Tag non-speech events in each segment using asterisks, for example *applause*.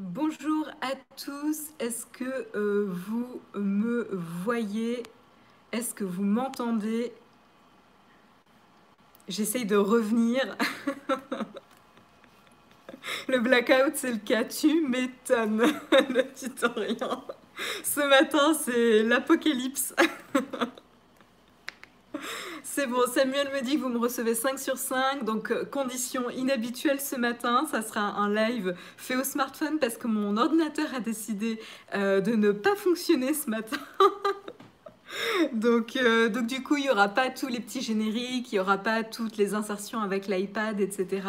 Bonjour à tous, est-ce que euh, vous me voyez? Est-ce que vous m'entendez? J'essaye de revenir. *laughs* le blackout, c'est le cas, tu m'étonnes, *laughs* le tutoriel. Ce matin, c'est l'apocalypse. *laughs* C'est bon, Samuel me dit que vous me recevez 5 sur 5, donc euh, condition inhabituelle ce matin, ça sera un live fait au smartphone parce que mon ordinateur a décidé euh, de ne pas fonctionner ce matin. *laughs* *laughs* donc, euh, donc du coup, il n'y aura pas tous les petits génériques, il n'y aura pas toutes les insertions avec l'iPad, etc.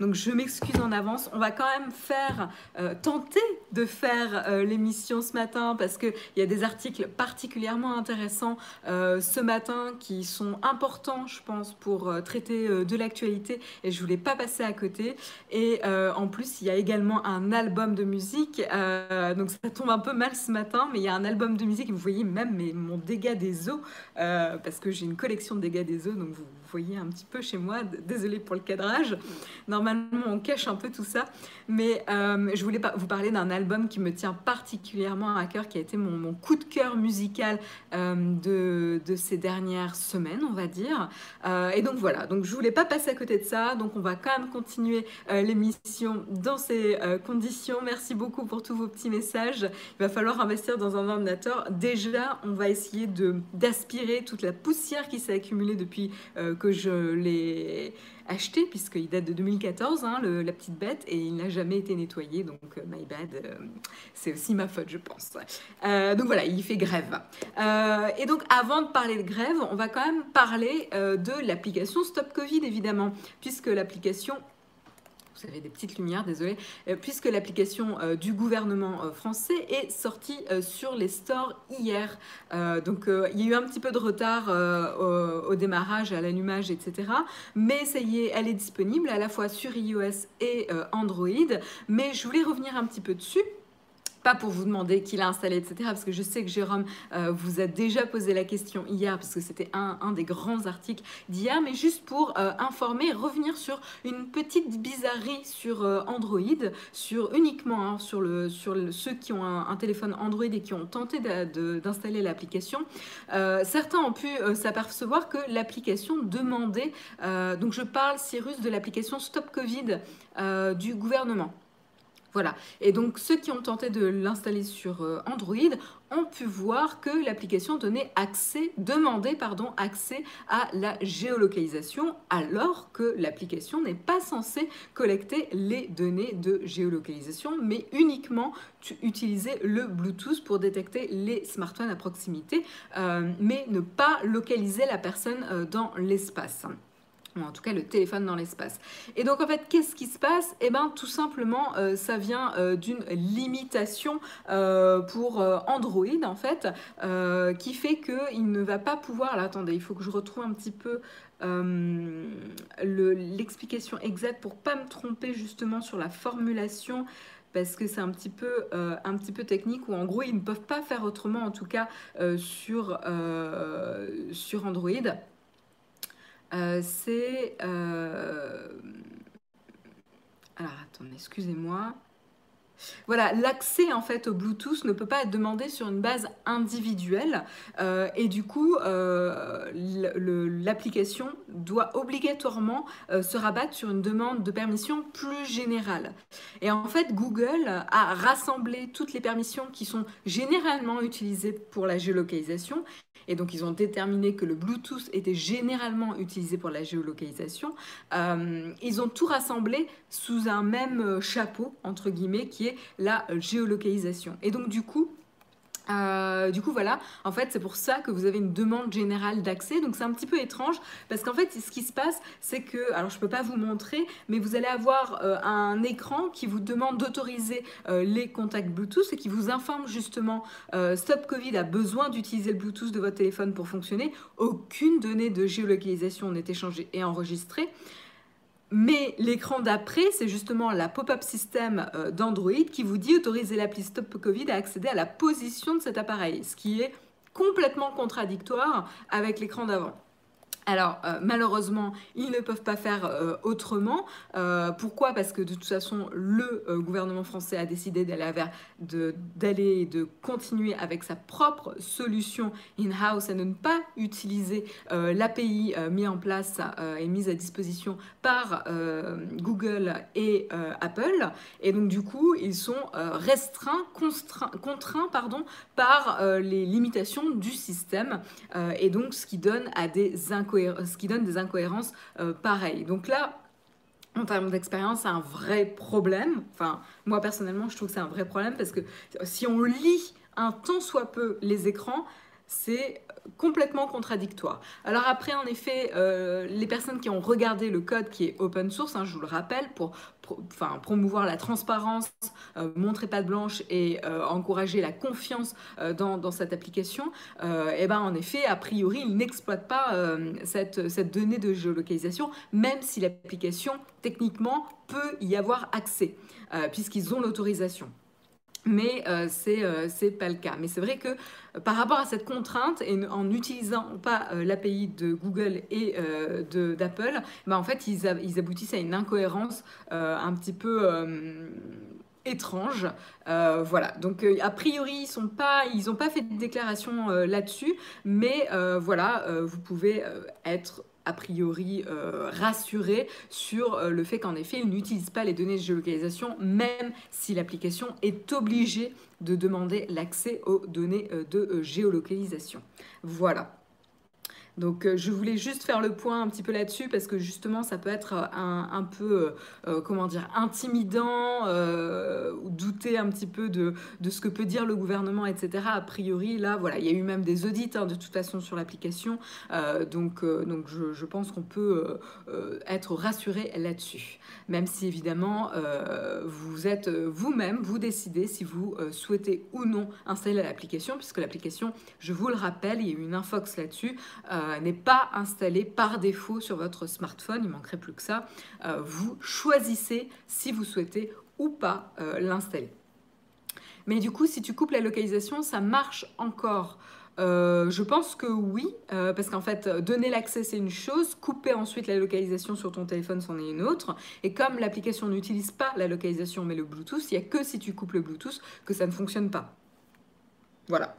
Donc je m'excuse en avance. On va quand même faire, euh, tenter de faire euh, l'émission ce matin parce qu'il y a des articles particulièrement intéressants ce matin qui sont importants, je pense, pour traiter de l'actualité et je voulais pas passer à côté. Et en plus, il y a également un album de musique. donc ça tombe un peu mal ce matin, mais il y a un album de musique. Vous voyez même mais mon dégât des eaux, euh, parce que j'ai une collection de dégâts des eaux, donc vous voyez un petit peu chez moi. Désolée pour le cadrage. Normalement, on cache un peu tout ça, mais euh, je voulais vous parler d'un album qui me tient particulièrement à cœur, qui a été mon, coup de cœur musical euh, de, ces dernières semaines, on va dire. et donc voilà, donc je voulais pas passer à côté de ça, donc on va quand même continuer l'émission dans ces conditions. Merci beaucoup pour tous vos petits messages. Il va falloir investir dans un ordinateur. Déjà, on va essayer d'aspirer toute la poussière qui s'est accumulée depuis euh, que je l'ai acheté, puisqu'il date de 2014, hein, la petite bête, et il n'a jamais été nettoyé, donc euh, my bad, euh, c'est aussi ma faute, je pense. donc voilà, il fait grève. et donc avant de parler de grève, on va quand même parler de l'application Stop Covid, évidemment, puisque l'application vous avez des petites lumières, désolé, euh, puisque l'application euh, du gouvernement euh, français est sortie sur les stores hier. donc il y a eu un petit peu de retard au, démarrage, à l'allumage, etc. Mais ça y est, elle est disponible à la fois sur iOS et Android. Mais je voulais revenir un petit peu dessus pas pour vous demander qui l'a installé, etc. Parce que je sais que Jérôme euh, vous a déjà posé la question hier, parce que c'était un, des grands articles d'hier, mais juste pour euh, informer, revenir sur une petite bizarrerie sur euh, Android, sur uniquement hein, sur, le, sur ceux qui ont un, téléphone Android et qui ont tenté d'installer l'application. certains ont pu s'apercevoir que l'application demandait, donc je parle Cyrus de l'application Stop Covid du gouvernement. Voilà. Et donc, ceux qui ont tenté de l'installer sur euh, Android ont pu voir que l'application donnait accès, demandait pardon, accès à la géolocalisation, alors que l'application n'est pas censée collecter les données de géolocalisation, mais uniquement utiliser le Bluetooth pour détecter les smartphones à proximité, euh, mais ne pas localiser la personne euh, dans l'espace en tout cas le téléphone dans l'espace. Et donc en fait, qu'est-ce qui se passe? Eh bien tout simplement, euh, ça vient euh, d'une limitation euh, pour Android en fait, qui fait qu'il ne va pas pouvoir... Là, attendez, il faut que je retrouve un petit peu l'explication exacte pour pas me tromper justement sur la formulation parce que c'est un petit peu un petit peu technique où en gros ils ne peuvent pas faire autrement en tout cas sur, sur Android. Euh, c'est... Euh, alors, attendez, excusez-moi. Voilà, l'accès en fait au Bluetooth ne peut pas être demandé sur une base individuelle euh, et du coup l'application doit obligatoirement se rabattre sur une demande de permission plus générale. Et en fait Google a rassemblé toutes les permissions qui sont généralement utilisées pour la géolocalisation et donc, ils ont déterminé que le Bluetooth était généralement utilisé pour la géolocalisation. Euh, ils ont tout rassemblé sous un même euh, chapeau, entre guillemets, qui est la géolocalisation. Et donc, du coup, euh, du coup, voilà, en fait, c'est pour ça que vous avez une demande générale d'accès. Donc, c'est un petit peu étrange parce qu'en fait, ce qui se passe, c'est que, alors je ne peux pas vous montrer, mais vous allez avoir euh, un écran qui vous demande d'autoriser euh, les contacts Bluetooth et qui vous informe justement Stop Covid a besoin d'utiliser le Bluetooth de votre téléphone pour fonctionner. Aucune donnée de géolocalisation n'est échangée et enregistrée. Mais l'écran d'après, c'est justement la pop-up system euh, d'Android qui vous dit autoriser l'appli Stop Covid à accéder à la position de cet appareil, ce qui est complètement contradictoire avec l'écran d'avant. Alors euh, malheureusement, ils ne peuvent pas faire euh, autrement. Euh, pourquoi? Parce que de toute façon, le gouvernement français a décidé d'aller d'aller de continuer avec sa propre solution in-house et de ne pas utiliser l'API mis en place et mise à disposition par Google et Apple. Et donc du coup, ils sont restreints, contraints pardon, par les limitations du système et donc ce qui donne à des incohérences ce qui donne des incohérences euh, pareilles. Donc là, en termes d'expérience, c'est un vrai problème. Moi personnellement, je trouve que c'est un vrai problème parce que si on lit un tant soit peu les écrans, c'est complètement contradictoire. Alors après, en effet, euh, les personnes qui ont regardé le code qui est open source, hein, je vous le rappelle, pour, promouvoir la transparence, euh, montrer pas de blanche et euh, encourager la confiance dans, dans, cette application, et eh ben en effet, a priori, ils n'exploitent pas cette, cette donnée de géolocalisation, même si l'application, techniquement, peut y avoir accès, puisqu'ils ont l'autorisation mais euh, c'est euh, pas le cas. Mais c'est vrai que euh, par rapport à cette contrainte et en n'utilisant pas euh, l'API de Google et d'Apple, bah, en fait ils, ils, aboutissent à une incohérence un petit peu étrange. voilà, donc a priori ils sont pas, n'ont pas fait de déclaration là-dessus, mais voilà, vous pouvez être a priori euh, rassuré sur euh, le fait qu'en effet, il n'utilise pas les données de géolocalisation, même si l'application est obligée de demander l'accès aux données euh, de géolocalisation. Voilà. Donc euh, je voulais juste faire le point un petit peu là-dessus parce que justement ça peut être euh, un, peu, euh, comment dire, intimidant, ou douter un petit peu de, ce que peut dire le gouvernement, etc. A priori, là, voilà, il y a eu même des audits hein, de toute façon sur l'application, donc, donc je, pense qu'on peut être rassuré là-dessus. Même si évidemment vous êtes vous-même, vous décidez si vous souhaitez ou non installer l'application, puisque l'application, je vous le rappelle, il y a eu une infox là-dessus. Euh, n'est pas installé par défaut sur votre smartphone, il manquerait plus que ça. Euh, vous choisissez si vous souhaitez ou pas euh, l'installer. Mais du coup, si tu coupes la localisation, ça marche encore. je pense que oui, parce qu'en fait, donner l'accès, c'est une chose, couper ensuite la localisation sur ton téléphone, c'en est une autre. Et comme l'application n'utilise pas la localisation, mais le Bluetooth, il n'y a que si tu coupes le Bluetooth que ça ne fonctionne pas. Voilà.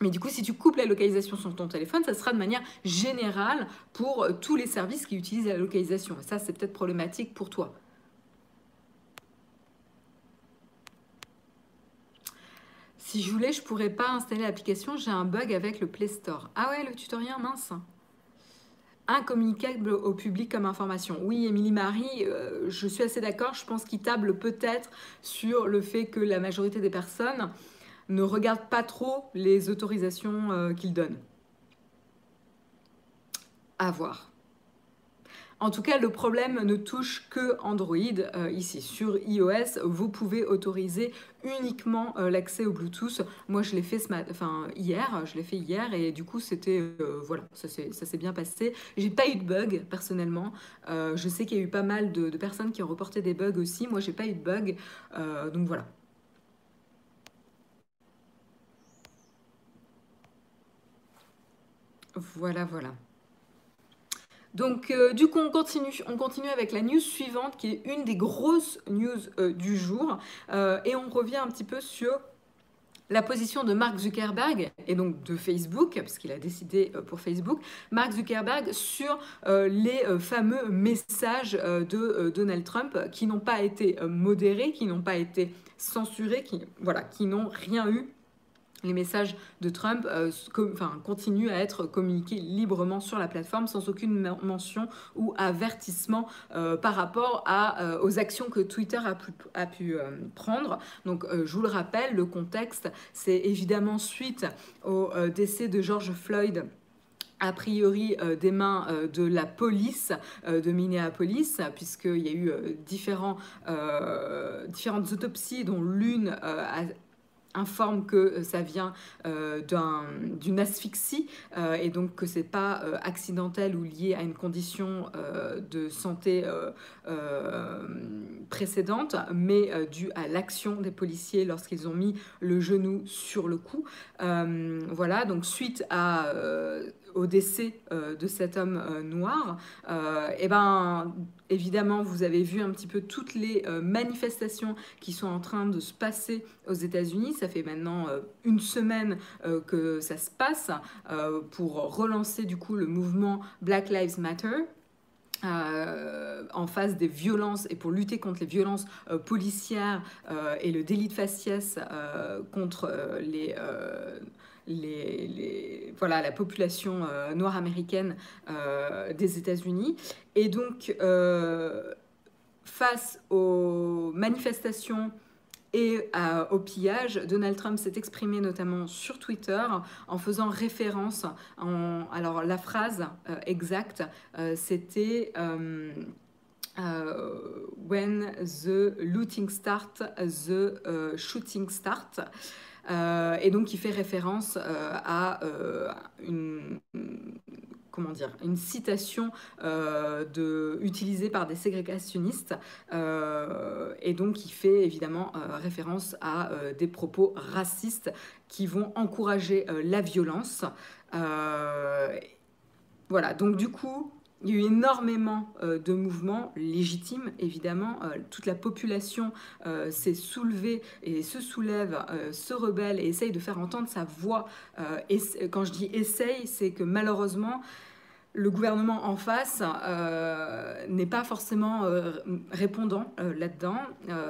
Mais du coup, si tu coupes la localisation sur ton téléphone, ça sera de manière générale pour euh, tous les services qui utilisent la localisation. Et ça, c'est peut-être problématique pour toi. Si je voulais, je pourrais pas installer l'application. J'ai un bug avec le Play Store. Ah ouais, le tutoriel, mince. Incommunicable au public comme information. Oui, Émilie Marie, euh, je suis assez d'accord. Je pense qu'il table peut-être sur le fait que la majorité des personnes ne regarde pas trop les autorisations euh, qu'il donne. À voir. En tout cas, le problème ne touche que Android. Euh, ici, sur iOS, vous pouvez autoriser uniquement euh, l'accès au Bluetooth. Moi, je l'ai fait ce enfin, hier, je l'ai fait hier et du coup, c'était voilà, ça s'est bien passé. J'ai pas eu de bug personnellement. je sais qu'il y a eu pas mal de, de, personnes qui ont reporté des bugs aussi. Moi, j'ai pas eu de bug. donc voilà, Voilà, voilà. Donc, euh, du coup, on continue. On continue avec la news suivante, qui est une des grosses news euh, du jour. Euh, et on revient un petit peu sur la position de Mark Zuckerberg, et donc de Facebook, parce qu'il a décidé pour Facebook, Mark Zuckerberg sur les fameux messages de Donald Trump qui n'ont pas été modérés, qui n'ont pas été censurés, qui, n'ont rien eu les messages de Trump euh, continuent à être communiqués librement sur la plateforme sans aucune mention ou avertissement euh, par rapport euh, aux actions que Twitter a pu, a pu prendre. Donc je vous le rappelle, le contexte, c'est évidemment suite au décès de George Floyd a priori des mains de la police de Minneapolis, puisqu'il y a eu différents, différentes autopsies, dont l'une a informe que euh, ça vient euh, d'une asphyxie euh, et donc que c'est pas accidentel ou lié à une condition de santé précédente, mais dû à l'action des policiers lorsqu'ils ont mis le genou sur le cou. voilà, donc suite à au décès de cet homme noir, et eh ben évidemment, vous avez vu un petit peu toutes les manifestations qui sont en train de se passer aux États-Unis. Ça fait maintenant une semaine que ça se passe pour relancer du coup le mouvement Black Lives Matter. Euh, en face des violences et pour lutter contre les violences euh, policières euh, et le délit de faciès contre les, voilà, la population noire américaine des États-Unis. Et donc, face aux manifestations et au pillage, Donald Trump s'est exprimé notamment sur Twitter en faisant référence, en, alors la phrase euh, exacte, euh, c'était euh, When the looting start, the shooting start. Et donc, il fait référence à une, comment dire, une citation euh, utilisée par des ségrégationnistes euh, et donc qui fait évidemment euh, référence à des propos racistes qui vont encourager la violence. voilà, donc du coup, il y a eu énormément de mouvements légitimes, évidemment. toute la population s'est soulevée et se soulève, se rebelle et essaye de faire entendre sa voix. et quand je dis essaye, c'est que malheureusement, le gouvernement en face euh, n'est pas forcément euh, répondant euh, là-dedans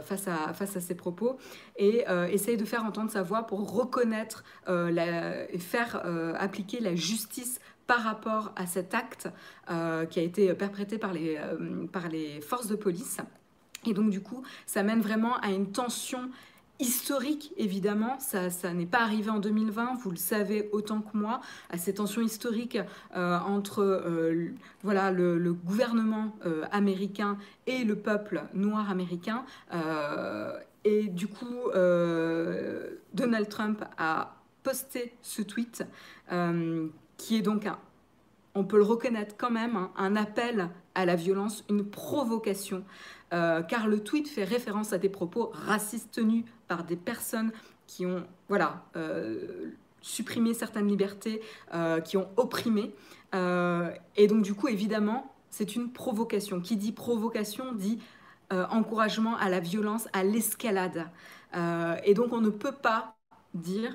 face, à, face à ces propos et essaye de faire entendre sa voix pour reconnaître et faire appliquer la justice par rapport à cet acte qui a été perpétré par les, par les forces de police. Et donc du coup, ça mène vraiment à une tension historique, évidemment. Ça, ça n'est pas arrivé en 2020, vous le savez autant que moi, à ces tensions historiques euh, entre euh, voilà, le, gouvernement euh, américain et le peuple noir américain. et du coup, Donald Trump a posté ce tweet qui est donc un, on peut le reconnaître quand même, hein, un appel à la violence, une provocation, car le tweet fait référence à des propos racistes tenus par des personnes qui ont voilà, euh, supprimé certaines libertés, euh, qui ont opprimé. Euh, et donc du coup, évidemment, c'est une provocation. Qui dit provocation dit encouragement à la violence, à l'escalade. et donc on ne peut pas dire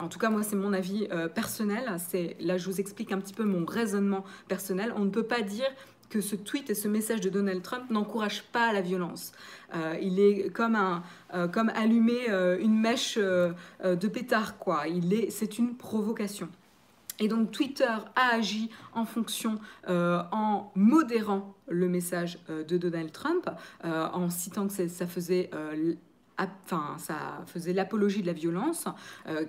en tout cas, moi, c'est mon avis personnel. C'est là, je vous explique un petit peu mon raisonnement personnel. On ne peut pas dire que ce tweet et ce message de Donald Trump n'encouragent pas la violence. Euh, il est comme, un, euh, comme allumer euh, une mèche de pétard, quoi. Il est, c'est une provocation. Et donc Twitter a agi en fonction, en modérant le message de Donald Trump, en citant que ça faisait enfin, ça faisait l'apologie de la violence. Euh,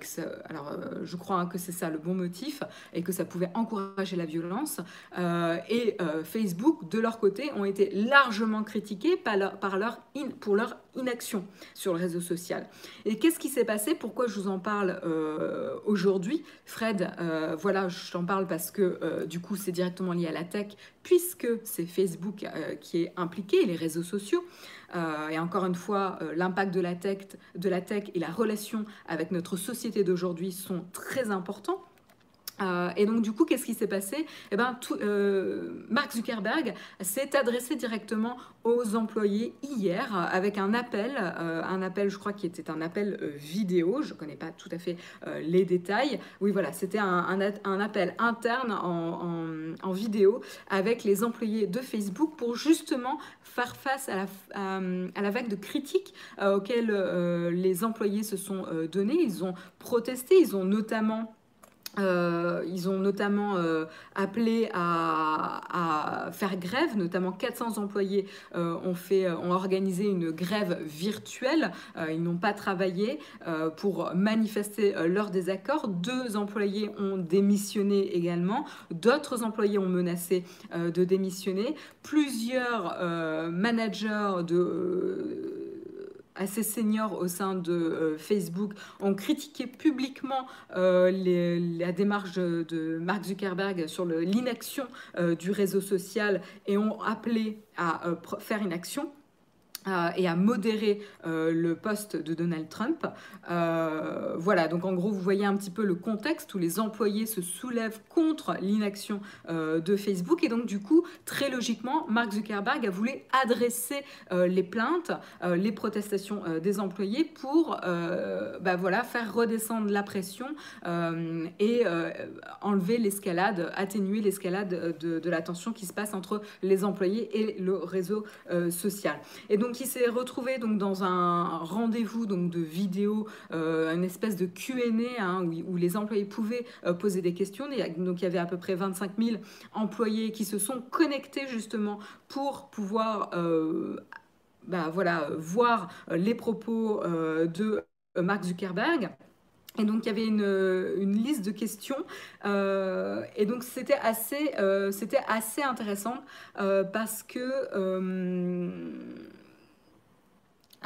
alors, euh, je crois que c'est ça le bon motif et que ça pouvait encourager la violence. Euh, et Facebook, de leur côté, ont été largement critiqués par leur, pour leur inaction sur le réseau social. Et qu'est-ce qui s'est passé? Pourquoi je vous en parle aujourd'hui? Fred, voilà, je t'en parle parce que du coup, c'est directement lié à la tech, puisque c'est Facebook qui est impliqué, les réseaux sociaux. Euh, et encore une fois, euh, l'impact de de la tech et la relation avec notre société d'aujourd'hui sont très importants. Euh, et donc du coup, qu'est-ce qui s'est passé? Eh ben, Mark Zuckerberg s'est adressé directement aux employés hier avec un appel, un appel, je crois qui était un appel vidéo. Je ne connais pas tout à fait les détails. Oui, voilà, c'était un, appel interne en, vidéo avec les employés de Facebook pour justement faire face à la, vague de critiques euh, auxquelles euh, les employés se sont euh, donnés. Ils ont protesté, ils ont notamment euh, ils ont notamment euh, appelé à, faire grève, notamment 400 employés euh, ont, organisé une grève virtuelle. ils n'ont pas travaillé pour manifester leur désaccord. Deux employés ont démissionné également. D'autres employés ont menacé de démissionner. Plusieurs managers de assez seniors au sein de euh, Facebook ont critiqué publiquement euh, la démarche de, Mark Zuckerberg sur l'inaction euh, du réseau social et ont appelé à faire une action. Euh, et à modérer euh, le poste de Donald Trump. Euh, voilà, donc en gros, vous voyez un petit peu le contexte où les employés se soulèvent contre l'inaction de Facebook. Et donc, du coup, très logiquement, Mark Zuckerberg a voulu adresser les plaintes, les protestations des employés pour bah, voilà, faire redescendre la pression et enlever l'escalade, atténuer l'escalade de, de, la tension qui se passe entre les employés et le réseau social. Et donc, qui s'est retrouvé donc dans un rendez-vous donc de vidéo, euh, une espèce de Q&A hein, où, les employés pouvaient euh, poser des questions. donc il y avait à peu près 25 000 employés qui se sont connectés justement pour pouvoir euh, bah, voilà, voir les propos de Mark Zuckerberg. Et donc il y avait une, liste de questions et donc c'était assez, c'était assez intéressant parce que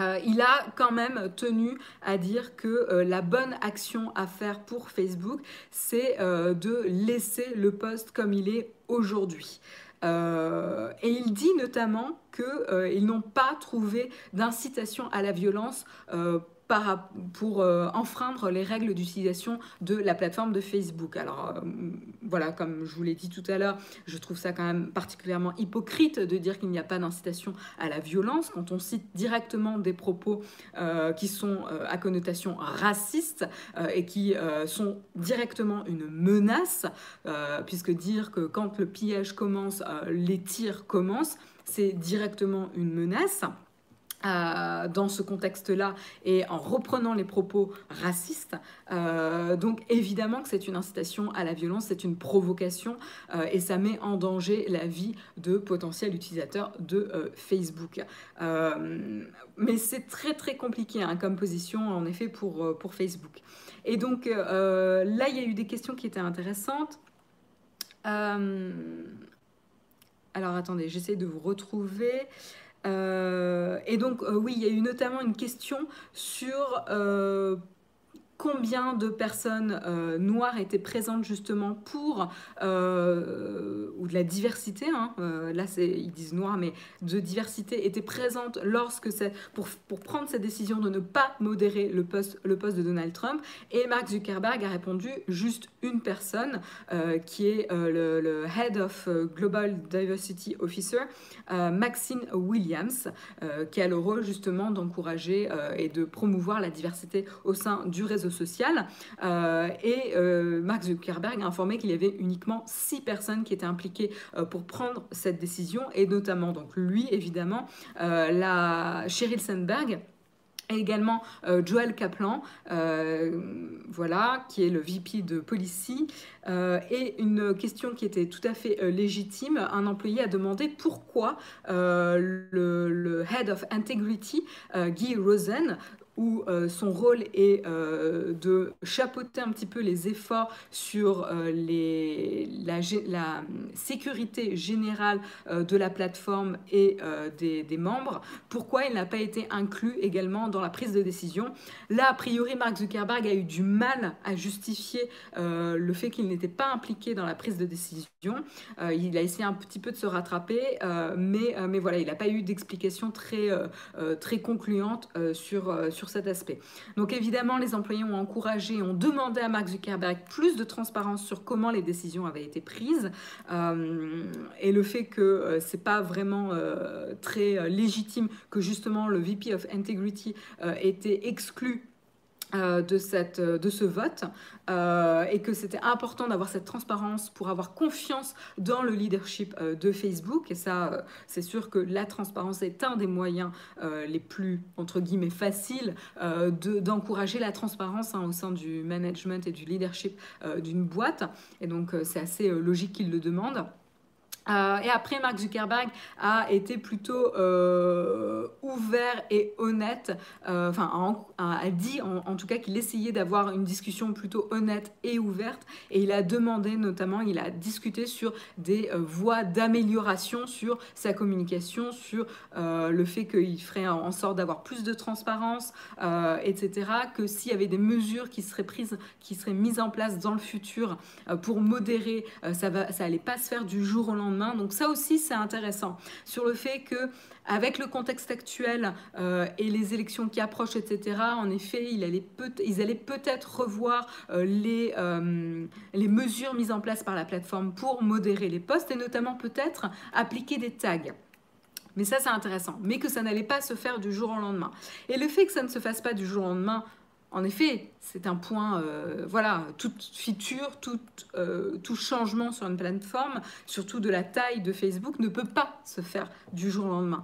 euh, il a quand même tenu à dire que euh, la bonne action à faire pour Facebook, c'est euh, de laisser le poste comme il est aujourd'hui. et il dit notamment qu'ils n'ont pas trouvé d'incitation à la violence pour euh, enfreindre les règles d'utilisation de la plateforme de Facebook. Alors euh, voilà, comme je vous l'ai dit tout à l'heure, je trouve ça quand même particulièrement hypocrite de dire qu'il n'y a pas d'incitation à la violence quand on cite directement des propos euh, qui sont à connotation raciste et qui sont directement une menace, puisque dire que quand le pillage commence, les tirs commencent, c'est directement une menace. Euh, dans ce contexte-là et en reprenant les propos racistes. Euh, donc évidemment que c'est une incitation à la violence, c'est une provocation euh, et ça met en danger la vie de potentiels utilisateurs de Facebook. mais c'est très très compliqué hein, comme position en effet pour, pour Facebook. Et donc là, il y a eu des questions qui étaient intéressantes. alors attendez, j'essaie de vous retrouver. Euh, et donc, euh, oui, il y a eu notamment une question sur euh, combien de personnes euh, noires étaient présentes justement pour, euh, ou de la diversité, hein, euh, là ils disent noir, mais de diversité étaient présentes lorsque pour prendre cette décision de ne pas modérer le poste, le poste de Donald Trump. Et Mark Zuckerberg a répondu juste une personne qui est le, le, Head of Global Diversity Officer, Maxine Williams, qui a le rôle justement d'encourager et de promouvoir la diversité au sein du réseau social. Euh, et euh, Mark Zuckerberg a informé qu'il y avait uniquement six personnes qui étaient impliquées euh, pour prendre cette décision, et notamment donc lui, évidemment, la Sheryl Sandberg et également Joel Kaplan, voilà, qui est le VP de Policy. et une question qui était tout à fait légitime, un employé a demandé pourquoi le, le, Head of Integrity, Guy Rosen, où euh, son rôle est euh, de chapeauter un petit peu les efforts sur euh, les, la, la, sécurité générale de la plateforme et des, des, membres. Pourquoi il n'a pas été inclus également dans la prise de décision? Là, a priori, Mark Zuckerberg a eu du mal à justifier le fait qu'il n'était pas impliqué dans la prise de décision. il a essayé un petit peu de se rattraper, mais, mais voilà, il n'a pas eu d'explication très, très concluante sur, sur cet aspect. Donc évidemment, les employés ont encouragé, ont demandé à Mark Zuckerberg plus de transparence sur comment les décisions avaient été prises euh, et le fait que euh, c'est pas vraiment euh, très légitime que justement le VP of Integrity était exclu de, cette, euh, de ce vote euh, et que c'était important d'avoir cette transparence pour avoir confiance dans le leadership de Facebook. Et ça, c'est sûr que la transparence est un des moyens les plus, entre guillemets, faciles d'encourager la transparence hein, au sein du management et du leadership d'une boîte. Et donc, c'est assez logique qu'il le demande. Euh, et après, Mark Zuckerberg a été plutôt euh, ouvert et honnête, euh, enfin, a, dit en, tout cas qu'il essayait d'avoir une discussion plutôt honnête et ouverte, et il a demandé notamment, il a discuté sur des voies d'amélioration sur sa communication, sur le fait qu'il ferait en sorte d'avoir plus de transparence, etc., que s'il y avait des mesures qui seraient prises, qui seraient mises en place dans le futur pour modérer, ça va, ça allait pas se faire du jour au lendemain Donc ça aussi, c'est intéressant sur le fait que avec le contexte actuel euh, et les élections qui approchent, etc., en effet, il allait peut ils allaient peut-être revoir euh, les, euh, les mesures mises en place par la plateforme pour modérer les posts et notamment peut-être appliquer des tags. Mais ça, c'est intéressant. Mais que ça n'allait pas se faire du jour au lendemain. Et le fait que ça ne se fasse pas du jour au lendemain, en effet, c'est un point, voilà, toute feature, tout, tout, changement sur une plateforme, surtout de la taille de Facebook, ne peut pas se faire du jour au lendemain.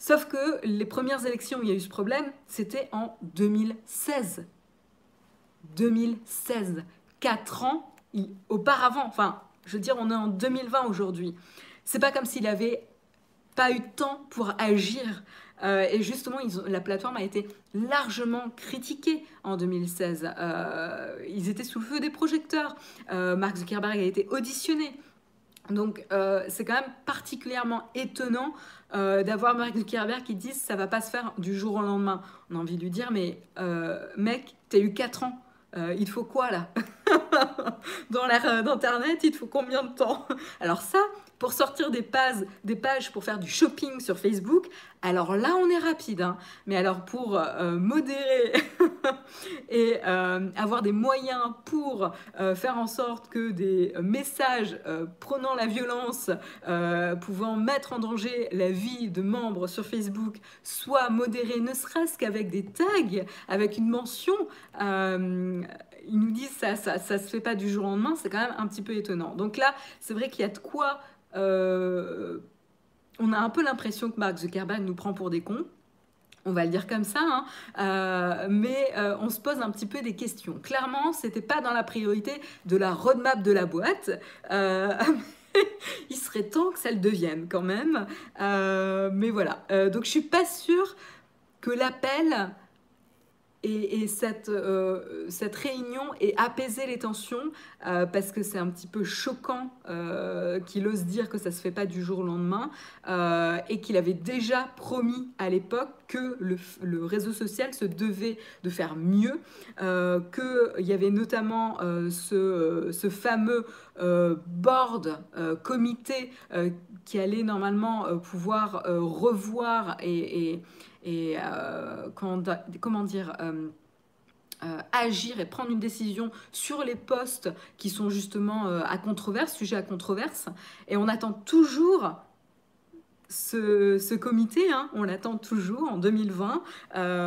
Sauf que les premières élections où il y a eu ce problème, c'était en 2016. 2016. Quatre ans auparavant. Enfin, je veux dire, on est en 2020 aujourd'hui. C'est pas comme s'il avait pas eu de temps pour agir. Euh, et justement, la plateforme a été largement critiquée en 2016. Euh, ils étaient sous le feu des projecteurs. Euh, Mark Zuckerberg a été auditionné. Donc, c'est quand même particulièrement étonnant d'avoir Mark Zuckerberg qui dit ça va pas se faire du jour au lendemain. On a envie de lui dire mais mec, tu as eu 4 ans il faut quoi là? *laughs* Dans l'ère euh, d'Internet, il faut combien de temps? Alors ça, pour sortir des pages, pour faire du shopping sur Facebook, alors là on est rapide. Hein. Mais alors pour euh, modérer *laughs* et avoir des moyens pour faire en sorte que des messages prenant la violence, pouvant mettre en danger la vie de membres sur Facebook, soient modérés, ne serait-ce qu'avec des tags, avec une mention ils nous disent ça, ça, ça se fait pas du jour au lendemain, c'est quand même un petit peu étonnant. Donc là, c'est vrai qu'il y a de quoi. Euh, on a un peu l'impression que Mark Zuckerberg nous prend pour des cons. On va le dire comme ça, hein. euh, mais euh, on se pose un petit peu des questions. Clairement, c'était pas dans la priorité de la roadmap de la boîte. *laughs* il serait temps que ça le devienne quand même. mais voilà. donc je suis pas sûre que l'appel et, cette, euh, réunion ait apaisé les tensions euh, parce que c'est un petit peu choquant euh, qu'il ose dire que ça ne se fait pas du jour au lendemain et qu'il avait déjà promis à l'époque que le, réseau social se devait de faire mieux, qu'il y avait notamment ce, fameux board, comité qui allait normalement pouvoir revoir et euh, comment, dire euh, euh, agir et prendre une décision sur les postes qui sont justement à controverse, sujet à controverse. Et on attend toujours ce, comité, hein, on l'attend toujours en 2020,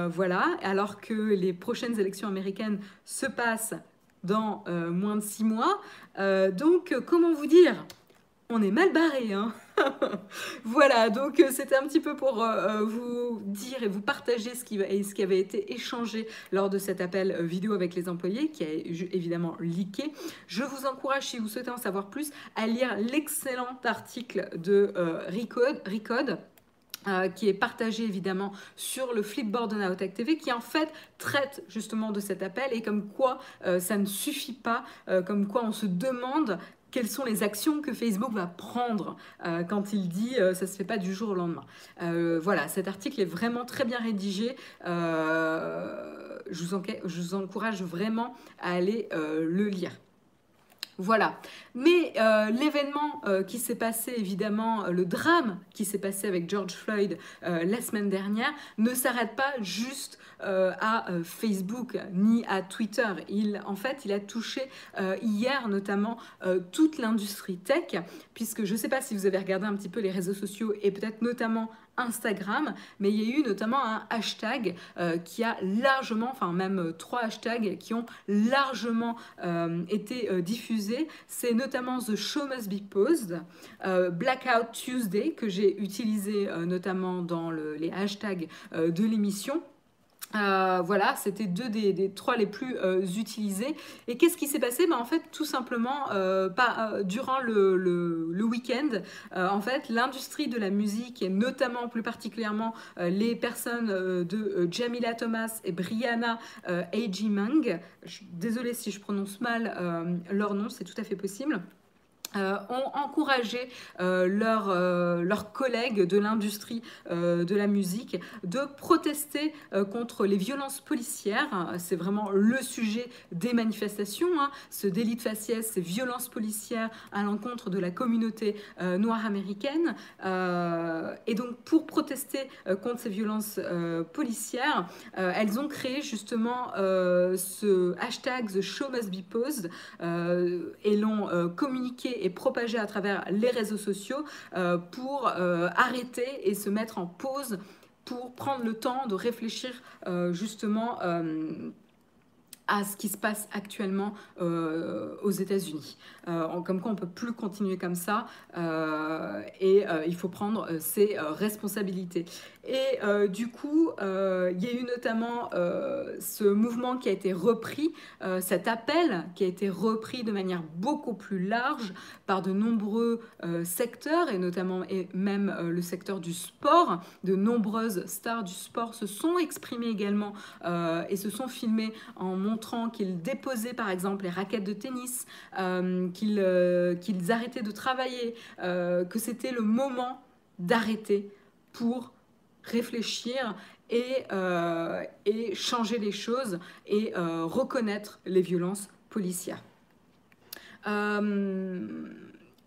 voilà, alors que les prochaines élections américaines se passent dans moins de six mois. donc, comment vous dire? On est mal barré, hein *laughs* voilà, donc euh, c'était un petit peu pour euh, euh, vous dire et vous partager ce qui, ce qui avait été échangé lors de cet appel vidéo avec les employés, qui a évidemment leaké. Je vous encourage, si vous souhaitez en savoir plus, à lire l'excellent article de Recode. Qui est partagé évidemment sur le Flipboard de Naotech TV, qui en fait traite justement de cet appel et comme quoi ça ne suffit pas, comme quoi on se demande quelles sont les actions que Facebook va prendre euh, quand il dit euh, ça se fait pas du jour au lendemain. Euh, voilà, cet article est vraiment très bien rédigé. je, vous encourage vraiment à aller le lire. Voilà. Mais l'événement qui s'est passé, évidemment, le drame qui s'est passé avec George Floyd la semaine dernière, ne s'arrête pas juste euh, à euh, Facebook ni à Twitter. Il, en fait, il a touché euh, hier notamment toute l'industrie tech, puisque je ne sais pas si vous avez regardé un petit peu les réseaux sociaux et peut-être notamment Instagram, mais il y a eu notamment un hashtag qui a largement, enfin même trois hashtags qui ont largement été diffusés. C'est notamment The Show Must Be Paused, Blackout Tuesday que j'ai utilisé notamment dans les hashtags de l'émission euh, voilà, c'était deux des, trois les plus euh, utilisés. Et qu'est-ce qui s'est passé? Ben, En fait, tout simplement, euh, pas, durant le, week-end, en fait, l'industrie de la musique, et notamment plus particulièrement les personnes de Jamila Thomas et Brianna Agimang, désolée si je prononce mal leur nom, c'est tout à fait possible. Euh, ont encouragé euh, euh, leurs collègues de l'industrie de la musique de protester contre les violences policières. C'est vraiment le sujet des manifestations, hein. ce délit de faciès, ces violences policières à l'encontre de la communauté noire américaine. et donc pour protester contre ces violences policières, elles ont créé justement ce hashtag The Show Must Be Posed et l'ont communiqué et propagé à travers les réseaux sociaux euh, pour euh, arrêter et se mettre en pause pour prendre le temps de réfléchir euh, justement à ce qui se passe actuellement aux États-Unis. comme quoi on ne peut plus continuer comme ça et il faut prendre ses responsabilités. Et euh, du coup, euh, il y a eu notamment euh, ce mouvement qui a été repris, cet appel qui a été repris de manière beaucoup plus large par de nombreux secteurs, et notamment et même le secteur du sport. De nombreuses stars du sport se sont exprimées également et se sont filmées en montrant qu'ils déposaient par exemple les raquettes de tennis, qu'ils arrêtaient de travailler, que c'était le moment d'arrêter pour réfléchir et, euh, et, changer les choses et euh, reconnaître les violences policières. Euh,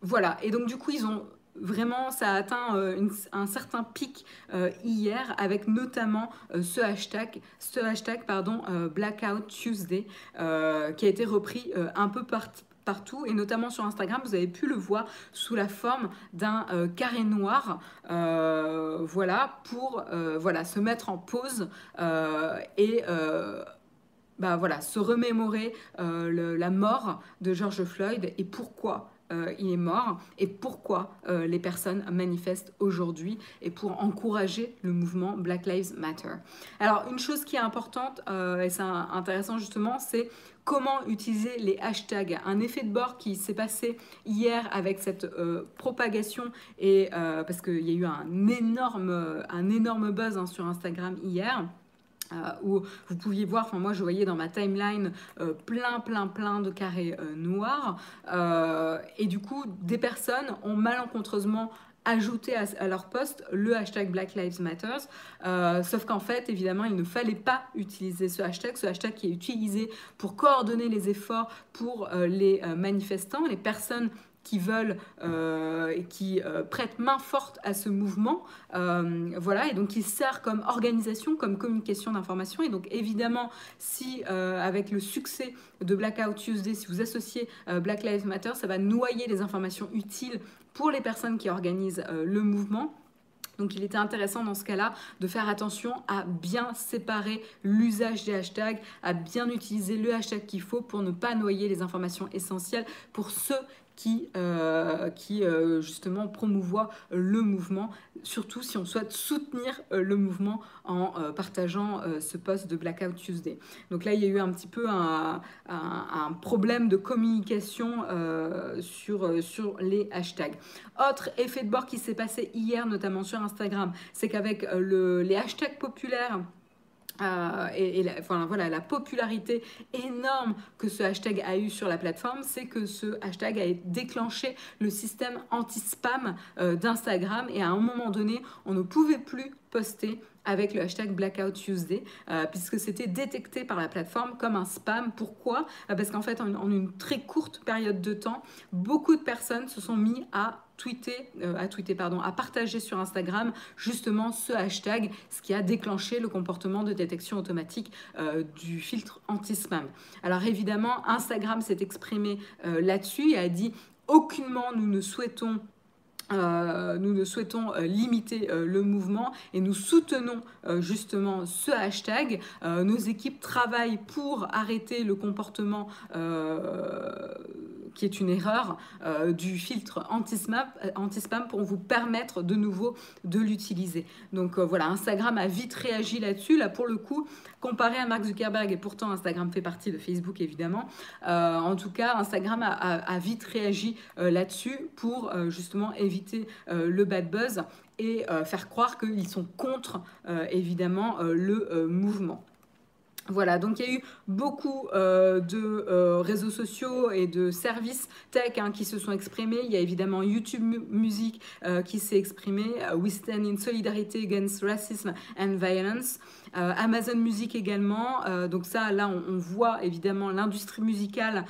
voilà, et donc du coup, ils ont vraiment, ça a atteint un certain pic hier avec notamment ce hashtag, ce hashtag pardon, Blackout Tuesday, qui a été repris un peu partout et notamment sur Instagram, vous avez pu le voir sous la forme d'un euh, carré noir, euh, voilà, pour euh, voilà, se mettre en pause et bah, voilà, se remémorer la mort de George Floyd. Et pourquoi? Il est mort et pourquoi les personnes manifestent aujourd'hui et pour encourager le mouvement Black Lives Matter. Alors une chose qui est importante et c'est intéressant justement, c'est comment utiliser les hashtags. Un effet de bord qui s'est passé hier avec cette euh, propagation, et, euh, parce qu'il y a eu un énorme, un énorme buzz hein, sur Instagram hier. Euh, où vous pouviez voir, enfin moi je voyais dans ma timeline plein plein plein de carrés noirs et du coup des personnes ont malencontreusement ajouter à, leur poste le hashtag Black Lives Matter. Euh, sauf qu'en fait, évidemment, il ne fallait pas utiliser ce hashtag, ce hashtag qui est utilisé pour coordonner les efforts pour euh, les euh, manifestants, les personnes qui veulent et qui prêtent main forte à ce mouvement. voilà, et donc il sert comme organisation, comme communication d'information. Et donc évidemment, si avec le succès de Blackout Tuesday, si vous associez Black Lives Matter, ça va noyer les informations utiles pour les personnes qui organisent euh, le mouvement. Donc il était intéressant dans ce cas-là de faire attention à bien séparer l'usage des hashtags, à bien utiliser le hashtag qu'il faut pour ne pas noyer les informations essentielles pour ceux qui, euh, qui euh, justement promouvoit le mouvement, surtout si on souhaite soutenir euh, le mouvement en partageant ce post de Blackout Tuesday. Donc là, il y a eu un petit peu un, problème de communication sur, sur les hashtags. Autre effet de bord qui s'est passé hier, notamment sur Instagram, c'est qu'avec les hashtags populaires, euh, et, la, voilà, la popularité énorme que ce hashtag a eu sur la plateforme, c'est que ce hashtag a déclenché le système anti-spam euh, d'Instagram et à un moment donné, on ne pouvait plus poster avec le hashtag Blackout Tuesday, euh, puisque c'était détecté par la plateforme comme un spam. Pourquoi? Parce qu'en fait, en, une très courte période de temps, beaucoup de personnes se sont mis à tweeter, à tweeter pardon, à partager sur Instagram justement ce hashtag, ce qui a déclenché le comportement de détection automatique euh, du filtre anti-spam. Alors évidemment, Instagram s'est exprimé euh, là-dessus et a dit aucunement nous ne souhaitons euh, nous ne souhaitons limiter le mouvement et nous soutenons justement ce hashtag. nos équipes travaillent pour arrêter le comportement qui est une erreur euh, du filtre anti-spam anti pour vous permettre de nouveau de l'utiliser. Donc euh, voilà, Instagram a vite réagi là-dessus. Là, pour le coup, comparé à Mark Zuckerberg, et pourtant Instagram fait partie de Facebook évidemment, euh, en tout cas, Instagram a, vite réagi là-dessus pour justement éviter le bad buzz et faire croire qu'ils sont contre évidemment le mouvement. Voilà, donc il y a eu beaucoup euh, de euh, réseaux sociaux et de services tech hein, qui se sont exprimés. Il y a évidemment YouTube Music euh, qui s'est exprimé. We stand in solidarity against racism and violence. Amazon Music également. donc ça, là, on, on voit évidemment l'industrie musicale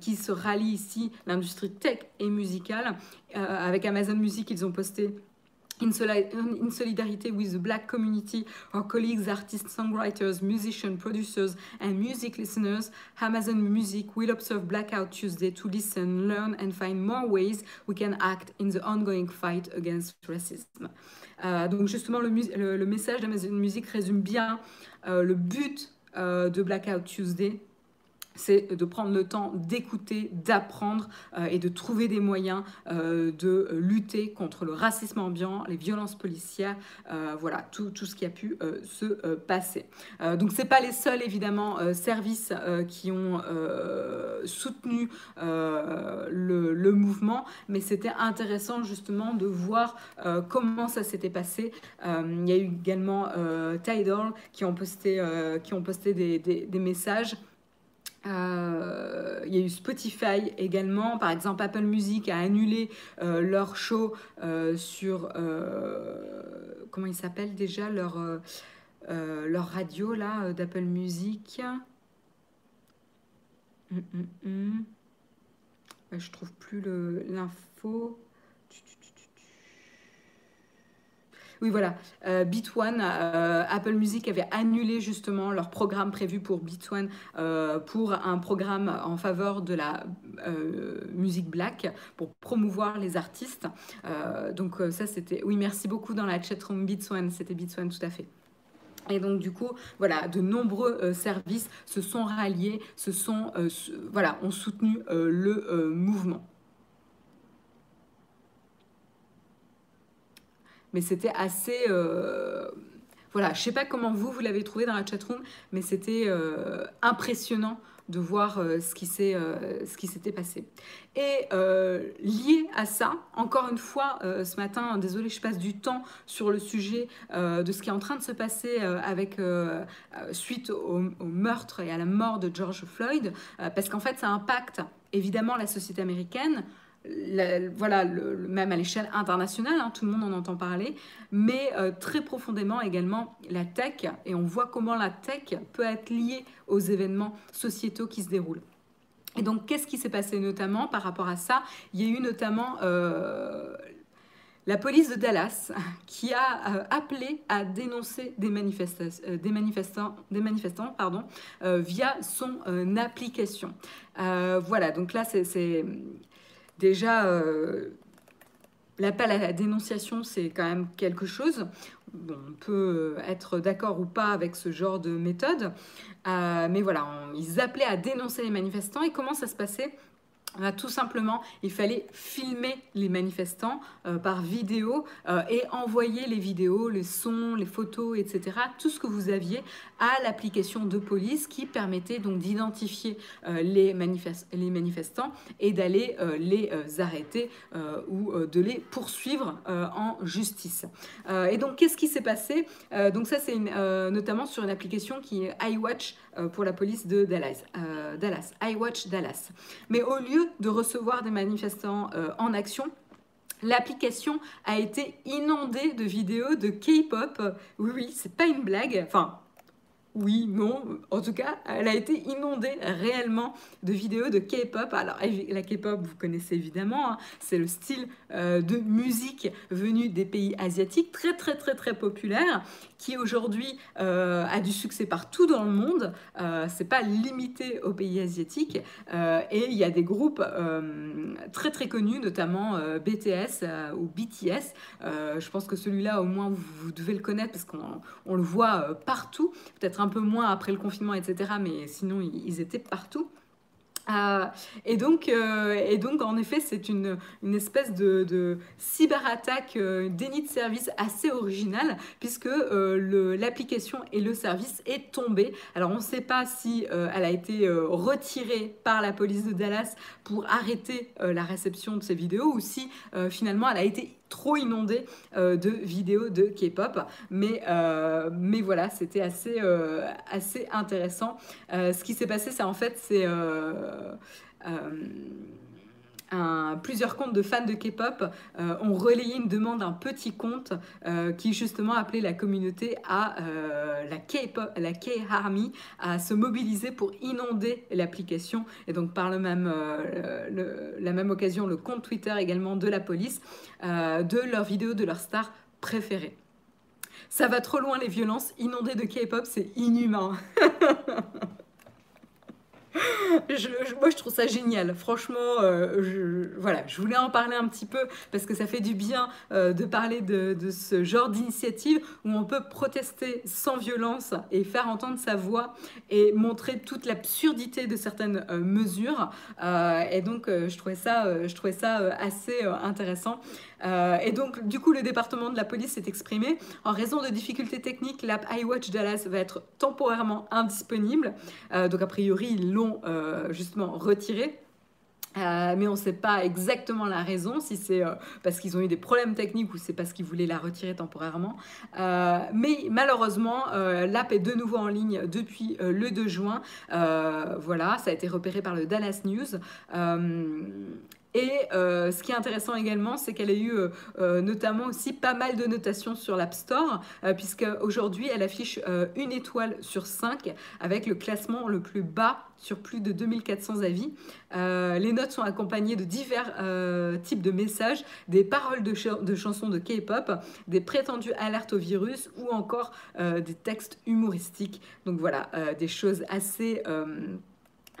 qui se rallie ici, l'industrie tech et musicale. avec Amazon Music, ils ont posté in, solidarity with the black community, our colleagues, artists, songwriters, musicians, producers, and music listeners, Amazon Music will observe Blackout Tuesday to listen, learn, and find more ways we can act in the ongoing fight against racism. Euh, donc justement, le, le, le message d'Amazon Music résume bien euh, le but euh, de Blackout Tuesday c'est de prendre le temps d'écouter, d'apprendre euh, et de trouver des moyens euh, de lutter contre le racisme ambiant, les violences policières, euh, voilà, tout, tout, ce qui a pu se passer. donc, ce pas les seuls, évidemment, services qui ont soutenu le, le, mouvement, mais c'était intéressant justement de voir comment ça s'était passé. il y a eu également Tidal qui ont posté, qui ont posté des, des messages. Euh, il y a eu Spotify également. Par exemple, Apple Music a annulé euh, leur show euh, sur. comment il s'appelle déjà leur, radio là d'Apple Music. Hum, hum, hum. Je trouve plus l'info. Oui, voilà. Euh, One, euh, Apple Music avait annulé justement leur programme prévu pour Beat One euh, pour un programme en faveur de la musique black pour promouvoir les artistes. donc ça, c'était... Oui, merci beaucoup dans la chatroom Beat One. C'était Beat tout à fait. Et donc du coup, voilà, de nombreux services se sont ralliés, se sont, voilà, ont soutenu le mouvement. Mais c'était assez... Euh, voilà, je sais pas comment vous, vous l'avez trouvé dans la chatroom, mais c'était euh, impressionnant de voir euh, ce qui s'était passé. Et lié à ça, encore une fois, ce matin, désolé, je passe du temps sur le sujet de ce qui est en train de se passer avec suite au, meurtre et à la mort de George Floyd, parce qu'en fait, ça impacte évidemment la société américaine, voilà, le, même à l'échelle internationale, hein, tout le monde en entend parler, mais euh, très profondément également la tech, et on voit comment la tech peut être liée aux événements sociétaux qui se déroulent. Et donc, qu'est-ce qui s'est passé notamment par rapport à ça? Il y a eu notamment euh, la police de Dallas *laughs* qui a euh, appelé à dénoncer des, des manifestants, des manifestants pardon, via son application. voilà, donc là, c'est Déjà, euh, l'appel à la dénonciation, c'est quand même quelque chose. on peut être d'accord ou pas avec ce genre de méthode, euh, mais voilà, ils appelaient à dénoncer les manifestants. Et comment ça se passait? Tout simplement, il fallait filmer les manifestants euh, par vidéo euh, et envoyer les vidéos, les sons, les photos, etc. Tout ce que vous aviez à l'application de police qui permettait donc d'identifier euh, les, manifestants et d'aller les arrêter ou de les poursuivre en justice. et donc, qu'est-ce qui s'est passé? Donc ça, c'est notamment sur une application qui est iWatch pour la police de Dallas. Dallas, iWatch Dallas. Mais au lieu de recevoir des manifestants euh, en action, l'application a été inondée de vidéos de K-pop. Oui, oui, c'est pas une blague. Enfin, oui, non, en tout cas, elle a été inondée réellement de vidéos de K-pop. Alors, la K-pop, vous connaissez évidemment, hein, c'est le style euh, de musique venu des pays asiatiques, très très très très populaire, qui aujourd'hui euh, a du succès partout dans le monde. Euh, c'est pas limité aux pays asiatiques. Euh, et il y a des groupes très très connus, notamment BTS ou BTS. je pense que celui-là, au moins, vous, devez le connaître parce qu'on le voit partout. Peut-être un peu moins après le confinement, etc. Mais sinon, ils étaient partout. Euh, et, donc, euh, et donc, en effet, c'est une, une, espèce de, de cyberattaque, euh, déni de service assez original, puisque l'application et le service est tombé. Alors, on ne sait pas si elle a été retirée par la police de Dallas pour arrêter la réception de ces vidéos, ou si finalement elle a été trop inondé de vidéos de K-pop. Mais, mais voilà, c'était assez, assez intéressant. ce qui s'est passé, c'est en fait, c'est plusieurs comptes de fans de K-pop euh, ont relayé une demande d'un petit compte euh, qui justement appelait la communauté à euh, la K-Army à se mobiliser pour inonder l'application et donc par le même, la même occasion le compte Twitter également de la police de leurs vidéos de leurs stars préférées. Ça va trop loin les violences, inonder de K-pop c'est inhumain. *laughs* moi, je trouve ça génial. Franchement, euh, je, voilà, je voulais en parler un petit peu parce que ça fait du bien euh, de parler de, ce genre d'initiative où on peut protester sans violence et faire entendre sa voix et montrer toute l'absurdité de certaines euh, mesures. et donc, je trouvais ça, je trouvais ça assez intéressant. Et donc, du coup, le département de la police s'est exprimé. En raison de difficultés techniques, l'app iWatch Dallas va être temporairement indisponible. donc, a priori, ils l'ont euh, justement retiré. Euh, mais on ne sait pas exactement la raison, si c'est euh, parce qu'ils ont eu des problèmes techniques ou c'est parce qu'ils voulaient la retirer temporairement. mais malheureusement, l'app est de nouveau en ligne depuis le 2 juin. voilà, ça a été repéré par le Dallas News. Et euh, ce qui est intéressant également, c'est qu'elle a eu euh, euh, notamment aussi pas mal de notations sur l'App Store, puisque aujourd'hui elle affiche une étoile sur 5 avec le classement le plus bas sur plus de 2400 avis. les notes sont accompagnées de divers types de messages, des paroles de, de chansons de K-pop, des prétendues alertes au virus ou encore des textes humoristiques. Donc voilà, des choses assez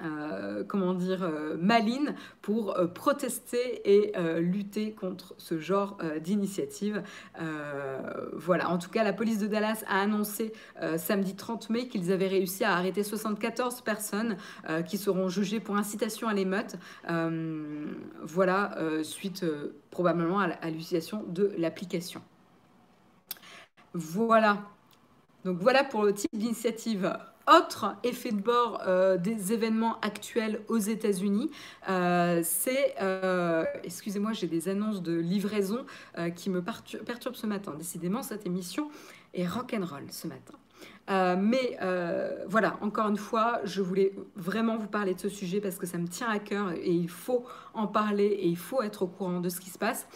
euh, comment dire, euh, maline pour euh, protester et lutter contre ce genre d'initiative. voilà, en tout cas, la police de Dallas a annoncé samedi 30 mai qu'ils avaient réussi à arrêter 74 personnes qui seront jugées pour incitation à l'émeute. voilà, suite probablement à l'utilisation de l'application. Voilà. Donc voilà pour le type d'initiative autre effet de bord euh, des événements actuels aux États-Unis, euh, c'est, euh, excusez-moi, j'ai des annonces de livraison qui me perturbent ce matin. Décidément, cette émission est rock'n'roll ce matin. Mais voilà, encore une fois, je voulais vraiment vous parler de ce sujet parce que ça me tient à cœur et il faut en parler et il faut être au courant de ce qui se passe.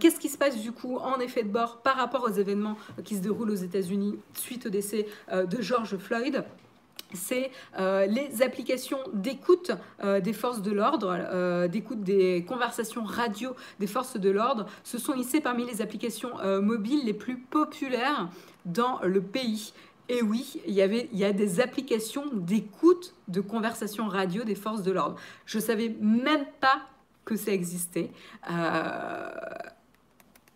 Qu'est-ce qui se passe du coup en effet de bord par rapport aux événements qui se déroulent aux États-Unis suite au décès de George Floyd? C'est les applications d'écoute des forces de l'ordre, d'écoute des conversations radio des forces de l'ordre, se sont hissées parmi les applications mobiles les plus populaires dans le pays. Et oui, il y, avait, a des applications d'écoute de conversations radio des forces de l'ordre. Je ne savais même pas que ça existait. Euh,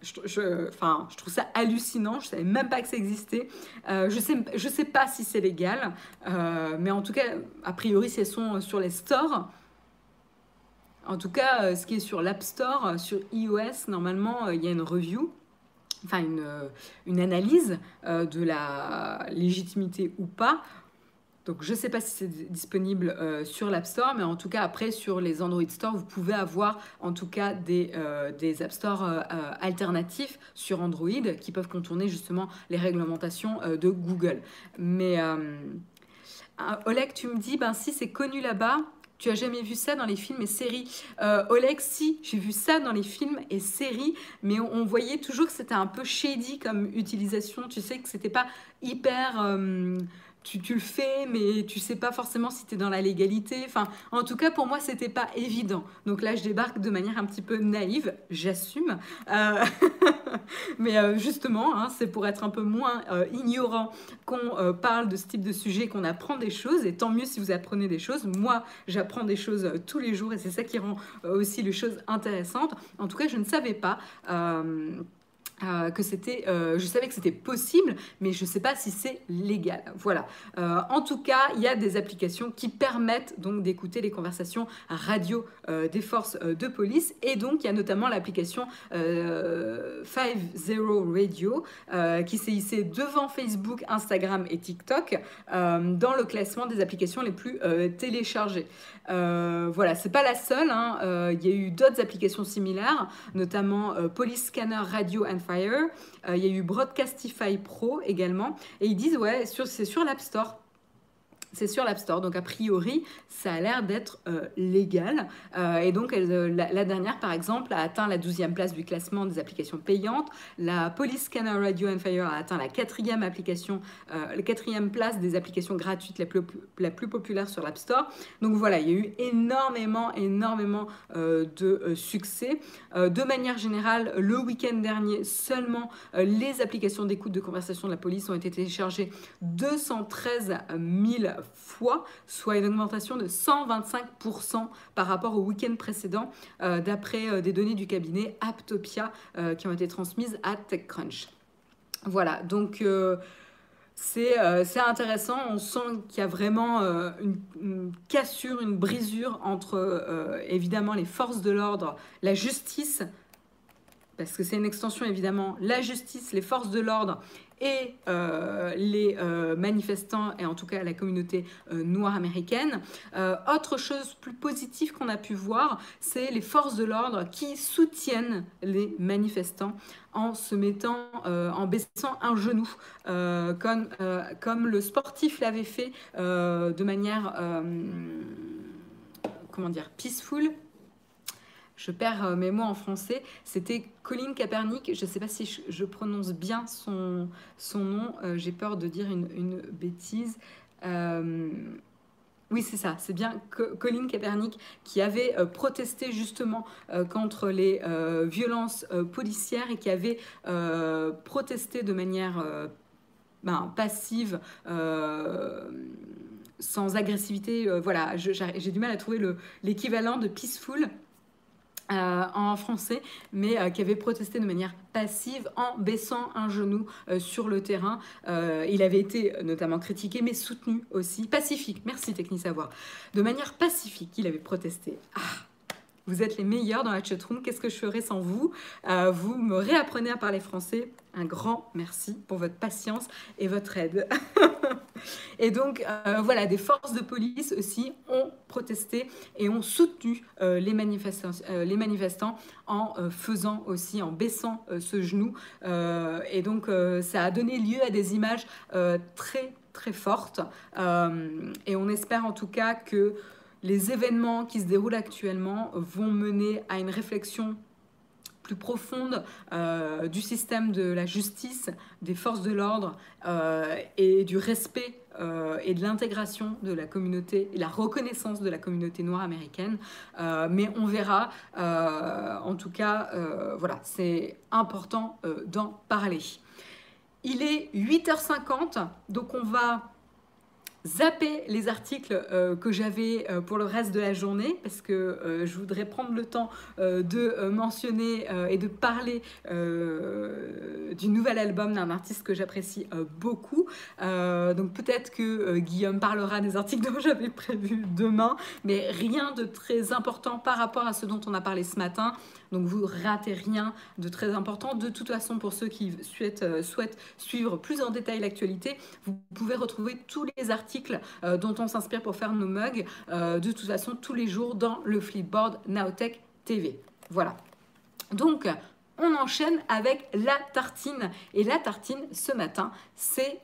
je, enfin, je trouve ça hallucinant. Je savais même pas que ça existait. Euh, je sais, je sais pas si c'est légal, euh, mais en tout cas, a priori, elles sont sur les stores, en tout cas, ce qui est sur l'App Store, sur iOS, normalement, il y a une review enfin une, analyse euh, de la légitimité ou pas. Donc je ne sais pas si c'est disponible euh, sur l'App Store, mais en tout cas après sur les Android Store, vous pouvez avoir en tout cas des, euh, des App Store alternatifs sur Android qui peuvent contourner justement les réglementations de Google. Mais Oleg, tu me dis, ben si c'est connu là-bas, tu as jamais vu ça dans les films et séries euh, Oleg, si, j'ai vu ça dans les films et séries, mais on, voyait toujours que c'était un peu shady comme utilisation. Tu sais que c'était pas hyper. Euh, tu, le fais, mais tu sais pas forcément si tu es dans la légalité. Enfin, en tout cas, pour moi, c'était pas évident. Donc là, je débarque de manière un petit peu naïve, j'assume. Euh, *laughs* mais euh, justement, hein, c'est pour être un peu moins euh, ignorant qu'on parle de ce type de sujet, qu'on apprend des choses. Et tant mieux si vous apprenez des choses. Moi, j'apprends des choses tous les jours et c'est ça qui rend aussi les choses intéressantes. En tout cas, je ne savais pas. Euh, que c'était, euh, je savais que c'était possible, mais je ne sais pas si c'est légal. Voilà. Euh, en tout cas, il y a des applications qui permettent donc d'écouter les conversations radio des forces de police, et donc il y a notamment l'application 50 Radio qui s'est hissée devant Facebook, Instagram et TikTok dans le classement des applications les plus téléchargées. voilà, c'est pas la seule. Hein. Il y a eu d'autres applications similaires, notamment Police Scanner Radio and Euh, il y a eu Broadcastify Pro également. Et ils disent, ouais, c'est sur l'App Store. C'est sur l'App Store, donc a priori, ça a l'air d'être euh, légal. Euh, et donc, euh, la, dernière, par exemple, a atteint la 12e place du classement des applications payantes. La Police Scanner Radio and Fire a atteint la quatrième application, la place des applications gratuites la plus, la plus populaire sur l'App Store. Donc voilà, il y a eu énormément, énormément de succès. de manière générale, le week-end dernier, seulement les applications d'écoute de conversation de la police ont été téléchargées 213 000 fois, soit une augmentation de 125% par rapport au week-end précédent, euh, d'après euh, des données du cabinet Aptopia euh, qui ont été transmises à TechCrunch. Voilà, donc c'est intéressant. On sent qu'il y a vraiment une, cassure, une brisure entre évidemment les forces de l'ordre, la justice, parce que c'est une extension évidemment, la justice, les forces de l'ordre et euh, les euh, manifestants, et en tout cas la communauté euh, noire américaine. autre chose plus positive qu'on a pu voir, c'est les forces de l'ordre qui soutiennent les manifestants en se mettant, en baissant un genou, comme, comme le sportif l'avait fait de manière, comment dire, peaceful, je perds euh, mes mots en français, c'était Colin Kaepernick, je ne sais pas si je, prononce bien son, son nom, euh, j'ai peur de dire une, bêtise. Euh, oui, c'est ça, c'est bien Colin Kaepernick qui avait protesté justement contre les violences policières et qui avait protesté de manière ben, passive sans agressivité. voilà, j'ai du mal à trouver l'équivalent de peaceful. Euh, en français, mais euh, qui avait protesté de manière passive en baissant un genou euh, sur le terrain. il avait été notamment critiqué, mais soutenu aussi, pacifique. Merci Techni Savoir. De manière pacifique, il avait protesté. Ah, vous êtes les meilleurs dans la chatroom. Qu'est-ce que je ferais sans vous Vous me réapprenez à parler français. Un grand merci pour votre patience et votre aide. *laughs* Et donc, euh, voilà, des forces de police aussi ont protesté et ont soutenu euh, euh, les manifestants en faisant aussi, en baissant ce genou. et donc, ça a donné lieu à des images très, très fortes. et on espère en tout cas que les événements qui se déroulent actuellement vont mener à une réflexion plus profonde euh, du système de la justice, des forces de l'ordre euh, et du respect euh, et de l'intégration de la communauté et la reconnaissance de la communauté noire américaine. mais on verra, en tout cas, voilà, c'est important d'en parler. Il est 8h50, donc on va zapper les articles euh, que j'avais euh, pour le reste de la journée parce que euh, je voudrais prendre le temps de mentionner et de parler du nouvel album d'un artiste que j'apprécie beaucoup. donc peut-être que Guillaume parlera des articles *laughs* dont j'avais prévu demain, mais rien de très important par rapport à ce dont on a parlé ce matin. Donc vous ratez rien de très important. De toute façon, pour ceux qui souhaitent, euh, suivre plus en détail l'actualité, vous pouvez retrouver tous les articles euh, dont on s'inspire pour faire nos mugs, euh, de toute façon tous les jours dans le Flipboard Nowtech TV. Voilà. Donc, on enchaîne avec la tartine. Et la tartine, ce matin, c'est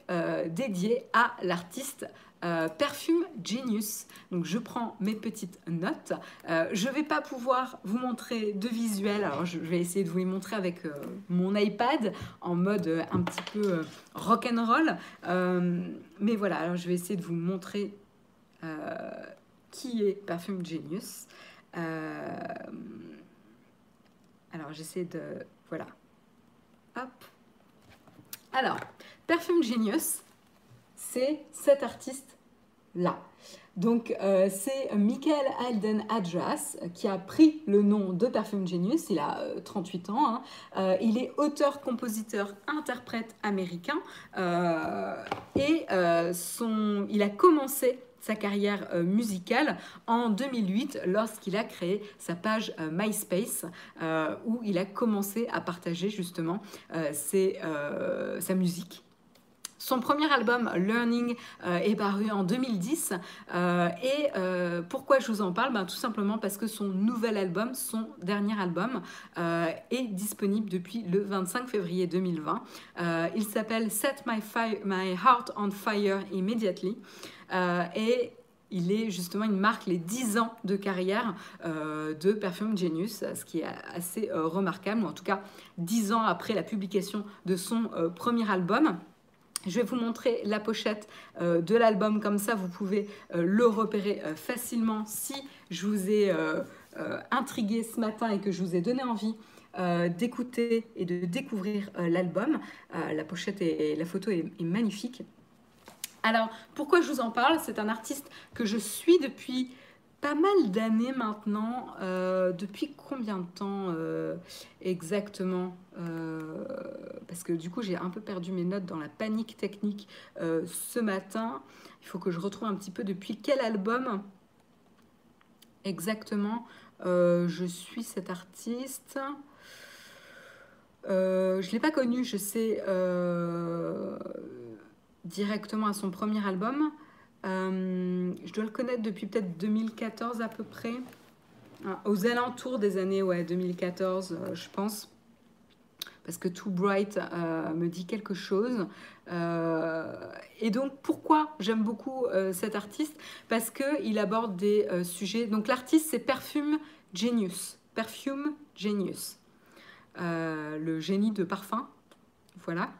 dédié à l'artiste euh, Perfume Genius. Donc je prends mes petites notes. Euh, je ne vais pas pouvoir vous montrer de visuel. Alors je vais essayer de vous les montrer avec euh, mon iPad en mode un petit peu rock and roll. mais voilà, alors je vais essayer de vous montrer qui est Perfume Genius. alors j'essaie de... Voilà. Hop. Alors, Perfume Genius, c'est cet artiste là. Donc, euh, c'est Michael Alden Adras qui a pris le nom de Perfume Genius. Il a 38 ans. Hein. il est auteur, compositeur, interprète américain. et il a commencé sa carrière euh, musicale en 2008 lorsqu'il a créé sa page euh, MySpace euh, où il a commencé à partager justement sa musique. Son premier album, Learning, est paru en 2010. et pourquoi je vous en parle? Ben, Tout simplement parce que son nouvel album, son dernier album, est disponible depuis le 25 février 2020. il s'appelle Set My, Heart on Fire Immediately. Euh, et il est justement, il marque les 10 ans de carrière euh, de Perfume Genius, ce qui est assez euh, remarquable, ou en tout cas 10 ans après la publication de son premier album. Je vais vous montrer la pochette de l'album, comme ça vous pouvez le repérer facilement si je vous ai intrigué ce matin et que je vous ai donné envie d'écouter et de découvrir l'album. la pochette et la photo est magnifique. Alors, pourquoi je vous en parle? C'est un artiste que je suis depuis pas mal d'années maintenant. Euh, depuis combien de temps euh, exactement euh, Parce que du coup, j'ai un peu perdu mes notes dans la panique technique ce matin. Il faut que je retrouve un petit peu depuis quel album exactement je suis cet artiste. je ne l'ai pas connu, je sais directement à son premier album. Euh, je dois le connaître depuis peut-être 2014 à peu près. Ah, aux alentours des années ouais, 2014, euh, je pense. Parce que Too Bright euh, me dit quelque chose. et donc, pourquoi j'aime beaucoup cet artiste? Parce qu'il aborde des sujets. Donc, l'artiste, c'est Perfume Genius. Perfume Genius. le génie de parfum. Voilà.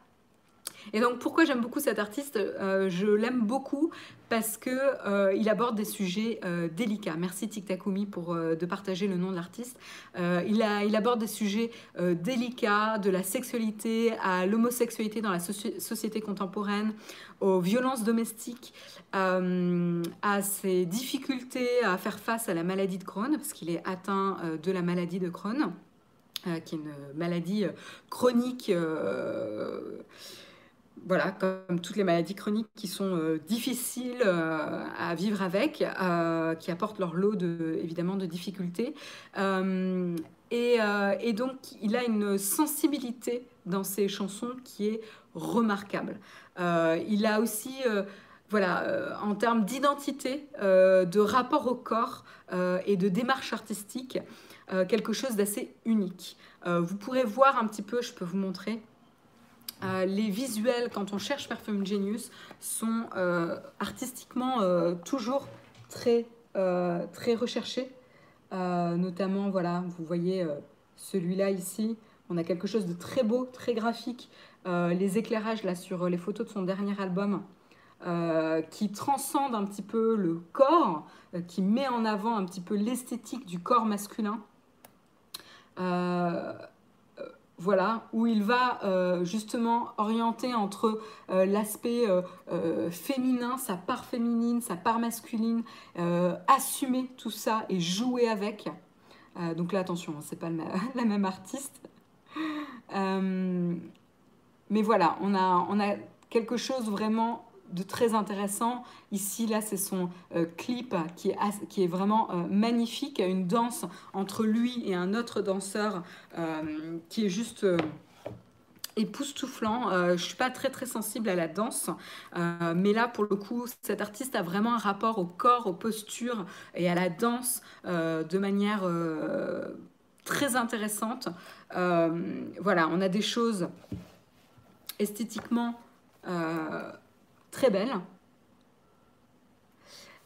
Et donc pourquoi j'aime beaucoup cet artiste euh, Je l'aime beaucoup parce que euh, il aborde des sujets euh, délicats. Merci Tic Takumi pour de partager le nom de l'artiste. il, aborde des sujets délicats, de la sexualité à l'homosexualité dans la société contemporaine, aux violences domestiques, à ses difficultés à faire face à la maladie de Crohn parce qu'il est atteint de la maladie de Crohn, qui est une maladie chronique voilà, comme toutes les maladies chroniques qui sont euh, difficiles euh, à vivre avec, euh, qui apportent leur lot de, évidemment de difficultés. Et, et, donc, il a une sensibilité dans ses chansons qui est remarquable. il a aussi, voilà, en termes d'identité, de rapport au corps et de démarche artistique, quelque chose d'assez unique. vous pourrez voir un petit peu, je peux vous montrer. Euh, les visuels, quand on cherche Perfume Genius, sont euh, artistiquement euh, toujours très, recherchés. notamment, voilà, vous voyez celui-là ici. On a quelque chose de très beau, très graphique. les éclairages là sur les photos de son dernier album. qui transcende un petit peu le corps, qui met en avant un petit peu l'esthétique du corps masculin voilà, où il va euh, justement orienter entre euh, l'aspect euh, féminin, sa part féminine, sa part masculine, assumer tout ça et jouer avec. donc là, attention, hein, c'est pas *laughs* la même artiste. mais voilà, on a, on a quelque chose vraiment de très intéressant. Ici, là, c'est son euh, clip qui est, qui est vraiment euh, magnifique. Une danse entre lui et un autre danseur euh, qui est juste époustouflant. je ne suis pas très très sensible à la danse, mais là pour le coup, cet artiste a vraiment un rapport au corps, aux postures et à la danse de manière très intéressante. voilà, on a des choses esthétiquement très belle.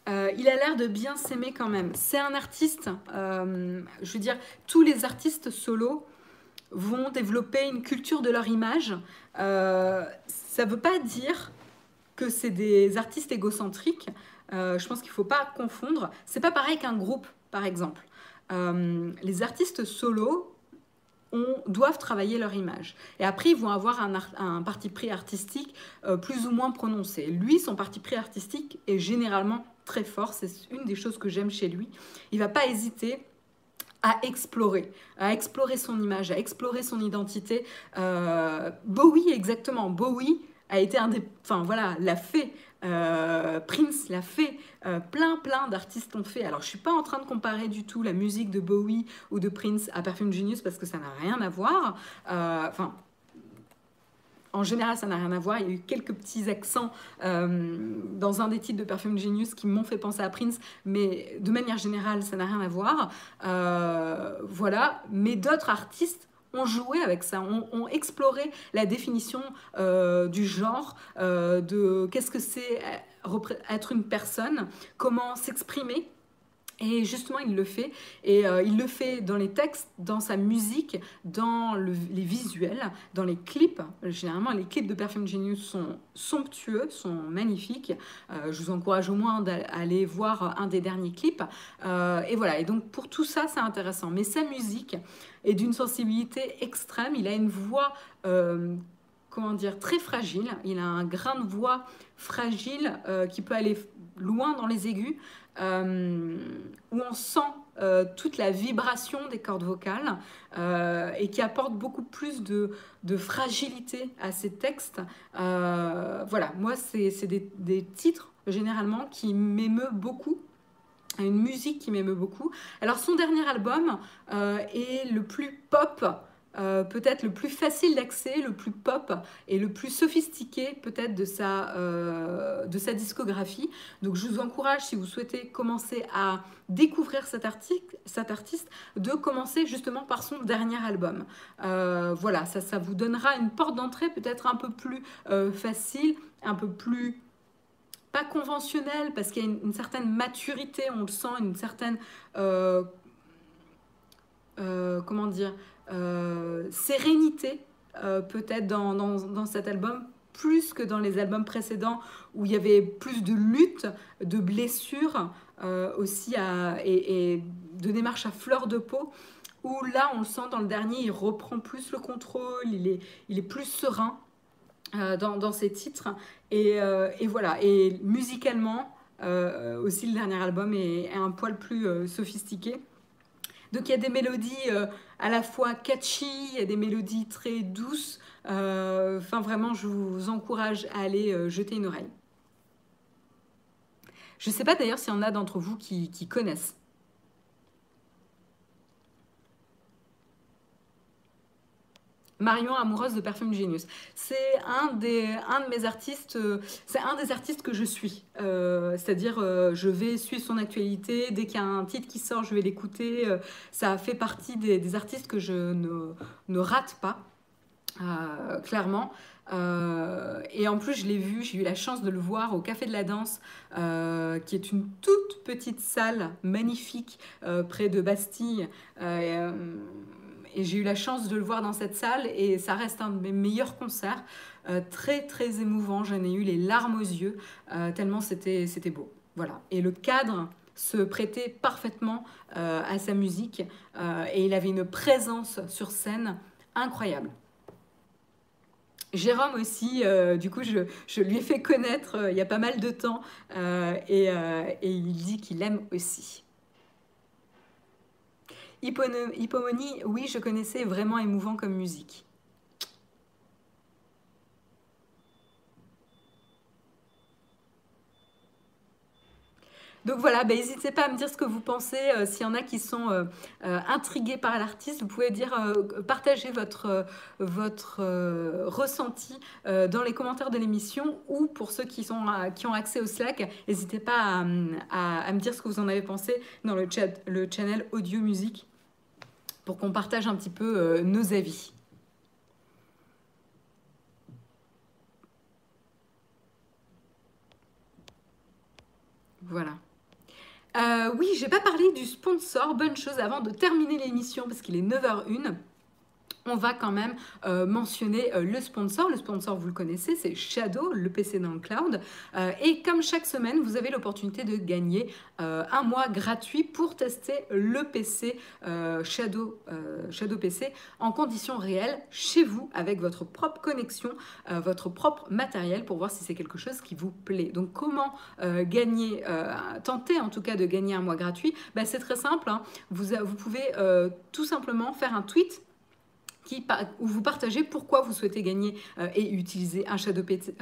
Euh, il a l'air de bien s'aimer quand même. C'est un artiste, euh, je veux dire, tous les artistes solos vont développer une culture de leur image. Euh, ça ne veut pas dire que c'est des artistes égocentriques. je pense qu'il ne faut pas confondre. C'est pas pareil qu'un groupe, par exemple. les artistes solos doivent travailler leur image. Et après, ils vont avoir un, parti pris artistique euh, plus ou moins prononcé. Lui, son parti pris artistique est généralement très fort. C'est une des choses que j'aime chez lui. Il va pas hésiter à explorer, à explorer son image, à explorer son identité. Euh, Bowie, exactement. Bowie a été un des... Enfin, voilà, l'a fait. Euh, Prince l'a fait, euh, plein plein d'artistes l'ont fait. Alors je suis pas en train de comparer du tout la musique de Bowie ou de Prince à Perfume Genius parce que ça n'a rien à voir. Euh, enfin, en général, ça n'a rien à voir. Il y a eu quelques petits accents dans un des titres de Perfume Genius qui m'ont fait penser à Prince, mais de manière générale, ça n'a rien à voir. voilà. Mais d'autres artistes ont joué avec ça, ont, exploré la définition euh, du genre, euh, de qu'est-ce que c'est être une personne, comment s'exprimer. Et justement, il le fait. Et euh, il le fait dans les textes, dans sa musique, dans les visuels, dans les clips. Généralement, les clips de Perfume Genius sont somptueux, sont magnifiques. je vous encourage au moins d'aller voir un des derniers clips. et voilà. Et donc, pour tout ça, c'est intéressant. Mais sa musique, et d'une sensibilité extrême. Il a une voix, euh, comment dire, très fragile. Il a un grain de voix fragile euh, qui peut aller loin dans les aigus, euh, où on sent toute la vibration des cordes vocales et qui apporte beaucoup plus de, fragilité à ces textes. voilà, moi, c'est des, des titres généralement qui m'émeut beaucoup une musique qui m'aime beaucoup. Alors son dernier album euh, est le plus pop, euh, peut-être le plus facile d'accès, le plus pop et le plus sophistiqué peut-être de, sa, euh, de sa discographie. Donc je vous encourage, si vous souhaitez commencer à découvrir cet, cet artiste, de commencer justement par son dernier album. voilà, ça, ça vous donnera une porte d'entrée peut-être un peu plus facile, un peu plus pas conventionnel, parce qu'il y a une, certaine maturité, on le sent, une certaine, euh, euh, comment dire, euh, sérénité peut-être dans, dans, cet album, plus que dans les albums précédents où il y avait plus de lutte, de blessures aussi à, et, de démarches à fleur de peau, où là on le sent dans le dernier, il reprend plus le contrôle, il est, il est plus serein. Euh, dans, ses titres. Euh, et, voilà, et musicalement, euh, aussi le dernier album est, un poil plus sophistiqué. Donc il y a des mélodies à la fois catchy, il y a des mélodies très douces. Enfin vraiment, je vous encourage à aller jeter une oreille. Je ne sais pas d'ailleurs s'il y en a d'entre vous qui connaissent. Marion amoureuse de Perfume Genius. C'est un, des, un de mes artistes, euh, c'est un des artistes que je suis. Euh, c'est-à-dire, euh, je vais suivre son actualité. Dès qu'il y a un titre qui sort, je vais l'écouter. ça fait partie des, artistes que je ne, ne rate pas, clairement. et en plus, je l'ai vu, j'ai eu la chance de le voir au Café de la Danse, qui est une toute petite salle magnifique près de Bastille j'ai eu la chance de le voir dans cette salle et ça reste un de mes meilleurs concerts. Euh, très très émouvant, j'en ai eu les larmes aux yeux, euh, tellement c'était beau. Voilà. Et le cadre se prêtait parfaitement euh, à sa musique et il avait une présence sur scène incroyable. Jérôme aussi, du coup, je, je, lui ai fait connaître il y a pas mal de temps et, et il dit qu'il aime aussi. Hippomonie, oui, je connaissais, vraiment émouvant comme musique. Donc voilà, ben, n'hésitez pas à me dire ce que vous pensez. Euh, s'il y en a qui sont euh, euh, intrigués par l'artiste, vous pouvez dire, partager votre, ressenti dans les commentaires de l'émission ou pour ceux qui ont accès au Slack, n'hésitez pas à, à, me dire ce que vous en avez pensé dans le, chat, le channel audio musique pour qu'on partage un petit peu euh, nos avis. Voilà. Euh, oui, j'ai pas parlé du sponsor. Bonne chose avant de terminer l'émission parce qu'il est 9h01. On va quand même euh, mentionner euh, le sponsor. Le sponsor, vous le connaissez, c'est Shadow, le PC dans le cloud. Euh, et comme chaque semaine, vous avez l'opportunité de gagner un mois gratuit pour tester le PC Shadow, Shadow PC en conditions réelles chez vous avec votre propre connexion, votre propre matériel pour voir si c'est quelque chose qui vous plaît. Donc comment gagner, tenter en tout cas de gagner un mois gratuit? Ben, C'est très simple. Hein. Vous, vous pouvez tout simplement faire un tweet où vous partagez pourquoi vous souhaitez gagner euh, et utiliser un Shadow, PC,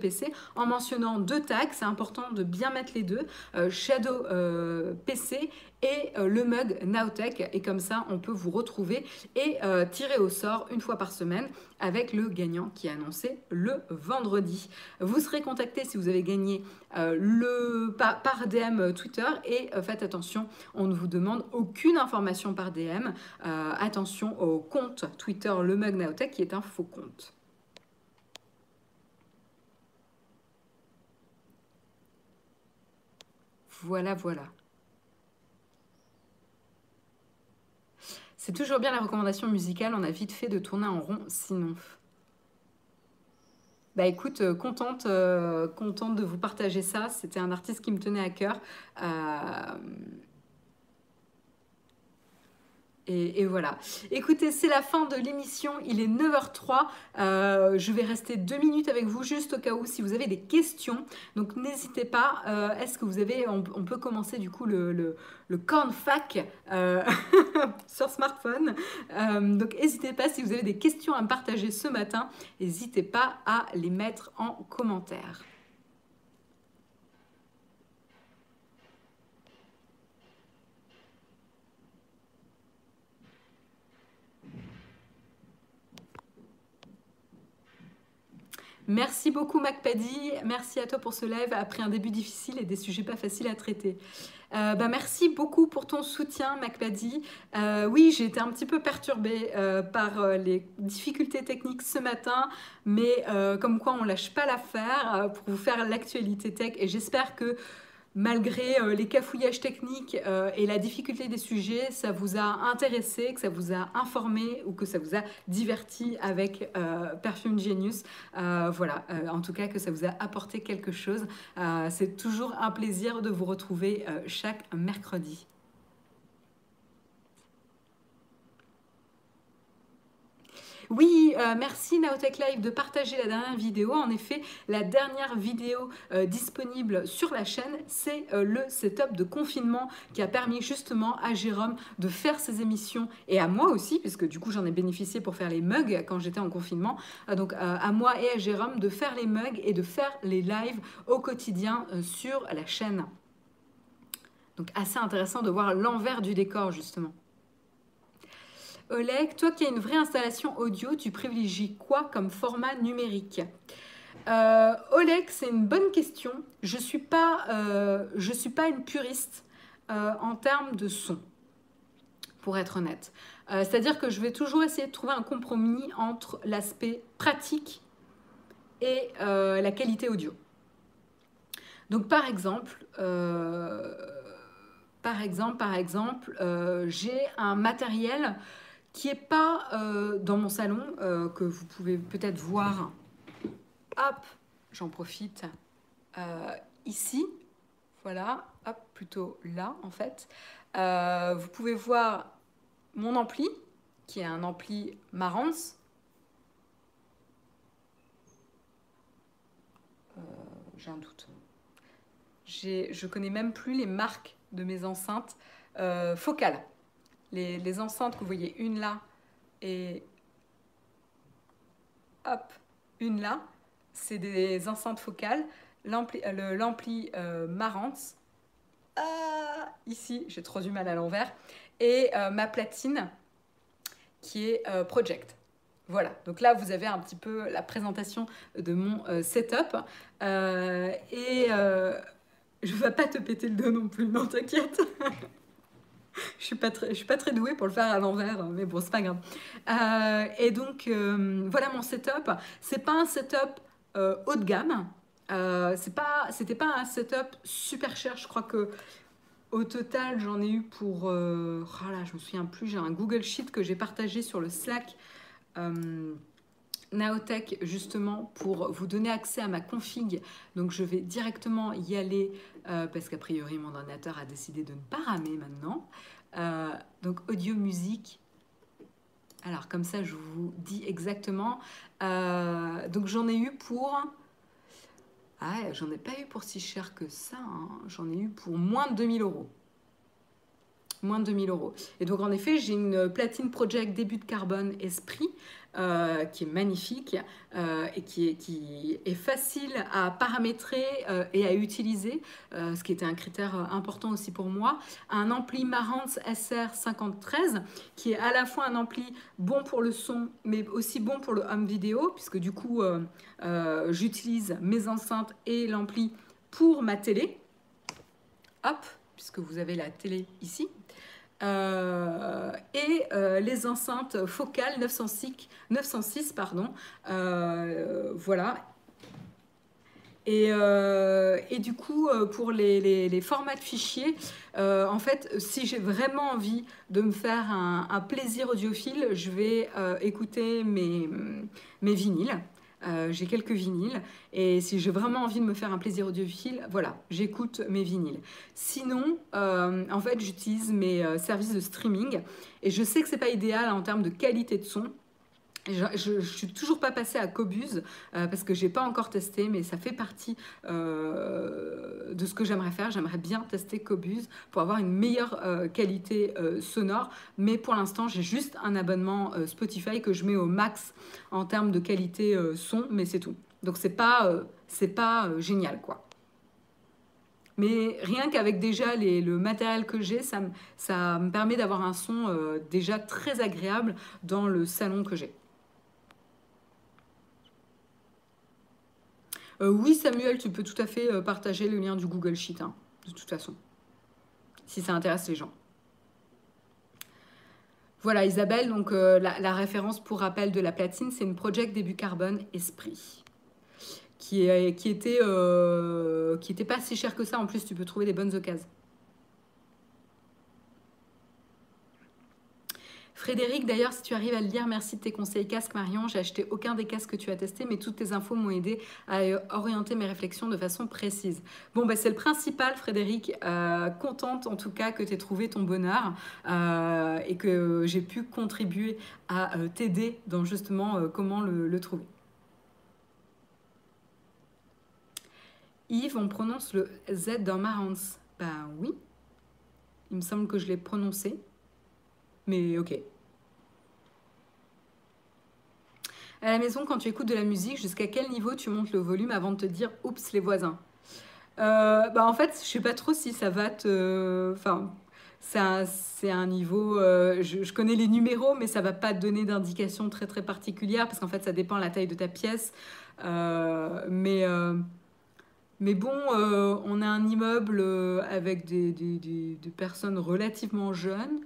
PC en mentionnant deux tags. C'est important de bien mettre les deux, euh, Shadow euh, PC et le mug Nowtech. Et comme ça, on peut vous retrouver et tirer au sort une fois par semaine avec le gagnant qui est annoncé le vendredi. Vous serez contacté si vous avez gagné le, par, DM Twitter et faites attention, on ne vous demande aucune information par DM. attention au compte Twitter le Mug qui est un faux compte. Voilà, voilà. C'est toujours bien la recommandation musicale, on a vite fait de tourner en rond sinon. Bah écoute, euh, contente, euh, contente de vous partager ça. C'était un artiste qui me tenait à cœur. Euh, et, voilà. Écoutez, c'est la fin de l'émission. Il est 9h03. Euh, je vais rester deux minutes avec vous, juste au cas où, si vous avez des questions. Donc, n'hésitez pas. Euh, est-ce que vous avez... On, peut commencer, du coup, le, le, euh, *laughs* sur smartphone. donc, n'hésitez pas. Si vous avez des questions à me partager ce matin, n'hésitez pas à les mettre en commentaire. Merci beaucoup MacPaddy, merci à toi pour ce live après un début difficile et des sujets pas faciles à traiter. Euh, bah, merci beaucoup pour ton soutien MacPaddy. Euh, oui, j'ai été un petit peu perturbée euh, par les difficultés techniques ce matin, mais comme quoi on lâche pas l'affaire pour vous faire l'actualité tech et j'espère que malgré euh, les cafouillages techniques euh, et la difficulté des sujets, ça vous a intéressé, que ça vous a informé ou que ça vous a diverti avec euh, Perfume Genius. voilà, en tout cas que ça vous a apporté quelque chose. C'est toujours un plaisir de vous retrouver chaque mercredi. Oui, euh, merci Naotech Live de partager la dernière vidéo. En effet, la dernière vidéo euh, disponible sur la chaîne, c'est euh, le setup de confinement qui a permis justement à Jérôme de faire ses émissions et à moi aussi, puisque du coup j'en ai bénéficié pour faire les mugs quand j'étais en confinement. donc à moi et à Jérôme de faire les mugs et de faire les lives au quotidien sur la chaîne. Donc assez intéressant de voir l'envers du décor justement. Oleg, toi qui as une vraie installation audio, tu privilégies quoi comme format numérique? Euh, Oleg, c'est une bonne question. Je ne suis, pas, euh, suis pas une puriste euh, en termes de son, pour être honnête. C'est-à-dire que je vais toujours essayer de trouver un compromis entre l'aspect pratique et la qualité audio. Donc par exemple, par exemple, j'ai un matériel qui n'est pas euh, dans mon salon, euh, que vous pouvez peut-être voir. Hop, j'en profite euh, ici. Voilà, hop, plutôt là en fait. vous pouvez voir mon ampli, qui est un ampli Marantz. J'ai un doute. Je connais même plus les marques de mes enceintes focales. Les, enceintes que vous voyez, une là et hop, une là, c'est des enceintes focales. L'ampli euh, Marantz, ah, ici, j'ai trop du mal à l'envers, et euh, ma platine qui est euh, Project. Voilà, donc là vous avez un petit peu la présentation de mon setup. et je ne vais pas te péter le dos non plus, non t'inquiète. *laughs* *laughs* je suis pas très, suis pas très douée pour le faire à l'envers, mais bon, c'est pas grave. Euh, et donc, euh, voilà mon setup. C'est pas un setup euh, haut de gamme. c'est pas, c'était pas un setup super cher. Je crois que au total, j'en ai eu pour, oh là, je me souviens plus. J'ai un Google Sheet que j'ai partagé sur le Slack Naotech justement pour vous donner accès à ma config. Donc je vais directement y aller parce qu'a priori mon ordinateur a décidé de ne pas ramer maintenant. donc audio musique. Alors comme ça je vous dis exactement. donc j'en ai eu pour ah, j'en ai pas eu pour si cher que ça. Hein. J'en ai eu pour moins de 2000 euros. Moins de 2000 euros. Et donc, en effet, j'ai une platine Project début de carbone Esprit euh, qui est magnifique euh, et qui est, facile à paramétrer euh, et à utiliser, ce qui était un critère important aussi pour moi. Un ampli Marantz SR53 qui est à la fois un ampli bon pour le son mais aussi bon pour le home vidéo puisque du coup j'utilise mes enceintes et l'ampli pour ma télé. Hop, puisque vous avez la télé ici. Euh, et euh, les enceintes focales 906, 906 pardon, euh, voilà. Et, et, du coup, pour les, les, formats de fichiers, en fait, si j'ai vraiment envie de me faire un, un plaisir audiophile, je vais écouter mes, mes vinyles. Euh, j'ai quelques vinyles et si j'ai vraiment envie de me faire un plaisir audiophile, voilà, j'écoute mes vinyles. Sinon, euh, en fait, j'utilise mes euh, services de streaming et je sais que c'est pas idéal en termes de qualité de son. Je, ne suis toujours pas passée à Cobuz euh, parce que j'ai pas encore testé, mais ça fait partie euh, de ce que j'aimerais faire. J'aimerais bien tester Cobuz pour avoir une meilleure euh, qualité sonore, mais pour l'instant j'ai juste un abonnement Spotify que je mets au max en termes de qualité son, mais c'est tout. Donc c'est pas c'est pas génial quoi. Mais rien qu'avec déjà le matériel que j'ai, ça, me permet d'avoir un son déjà très agréable dans le salon que j'ai. Euh, oui, Samuel, tu peux tout à fait euh, partager le lien du Google Sheet, hein, de toute façon, si ça intéresse les gens. Voilà, Isabelle, donc euh, la, référence pour rappel de la platine, c'est une Project Début Carbone Esprit. Qui, qui, était, qui était pas si cher que ça. En plus, tu peux trouver des bonnes occasions. Frédéric, d'ailleurs, si tu arrives à le lire, merci de tes conseils casques, Marion. J'ai acheté aucun des casques que tu as testés, mais toutes tes infos m'ont aidé à orienter mes réflexions de façon précise. Bon, bah, c'est le principal, Frédéric. Euh, contente en tout cas que tu aies trouvé ton bonheur euh, et que j'ai pu contribuer à euh, t'aider dans justement comment le, trouver. Yves, on prononce le Z dans Marantz. Ben oui, il me semble que je l'ai prononcé. Mais ok. À la maison, quand tu écoutes de la musique, jusqu'à quel niveau tu montes le volume avant de te dire « Oups, les voisins? Euh, bah En fait, je sais pas trop si ça va te... Enfin, c'est un, niveau... Euh, je, connais les numéros, mais ça va pas te donner d'indication très très particulière parce qu'en fait, ça dépend de la taille de ta pièce. Euh, mais... Mais bon, on a un immeuble avec des, des personnes relativement jeunes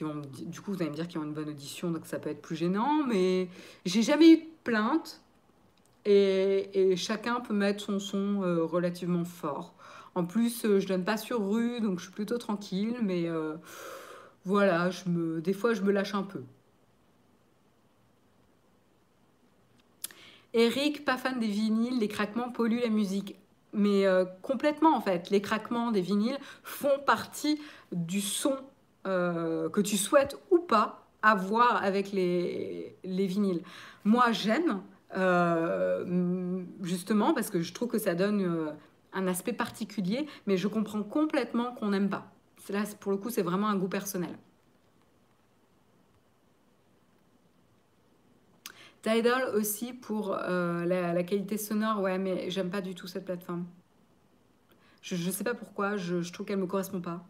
du coup, vous allez me dire qu'ils ont une bonne audition, donc ça peut être plus gênant, mais j'ai jamais eu de plainte et, chacun peut mettre son son euh, relativement fort. En plus, euh, je donne pas sur rue, donc je suis plutôt tranquille, mais euh, voilà, je me, des fois, je me lâche un peu. Eric, pas fan des vinyles, les craquements polluent la musique. Mais complètement en fait, les craquements des vinyles font partie du son euh, que tu souhaites ou pas avoir avec les, les vinyles. Moi, j'aime, euh, justement, parce que je trouve que ça donne euh, un aspect particulier, mais je comprends complètement qu'on n'aime pas. Là, pour le coup, c'est vraiment un goût personnel. Tidal aussi pour la, qualité sonore, ouais, mais j'aime pas du tout cette plateforme. Je ne sais pas pourquoi, je, je trouve qu'elle me correspond pas.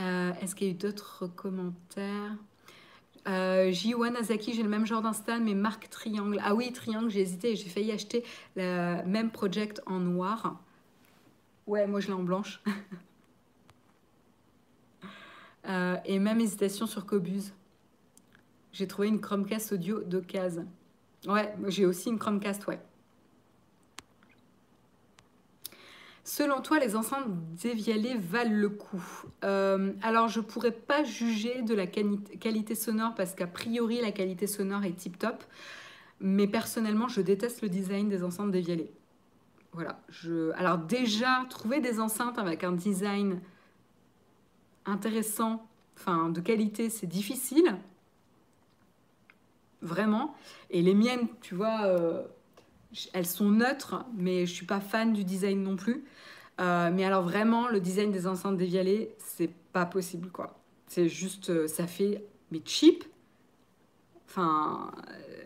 Euh, est-ce qu'il y a eu d'autres commentaires? Euh, J. Azaki, j'ai le même genre d'install, mais marque Triangle. Ah oui, Triangle, j'ai hésité, j'ai failli acheter le même project en noir. Ouais, moi je l'ai en blanche. *laughs* Euh, et même hésitation sur Cobuz. J'ai trouvé une Chromecast audio d'occasion. Ouais, j'ai aussi une Chromecast, ouais. Selon toi, les enceintes dévialées valent le coup euh, Alors, je pourrais pas juger de la qualité sonore parce qu'a priori, la qualité sonore est tip-top. Mais personnellement, je déteste le design des enceintes dévialées. Voilà. Alors déjà, trouver des enceintes avec un design intéressant, enfin de qualité, c'est difficile. Vraiment. Et les miennes, tu vois, euh, elles sont neutres, mais je suis pas fan du design non plus. Euh, mais alors vraiment, le design des enceintes dévialées, c'est pas possible quoi. C'est juste, euh, ça fait mais cheap. Enfin,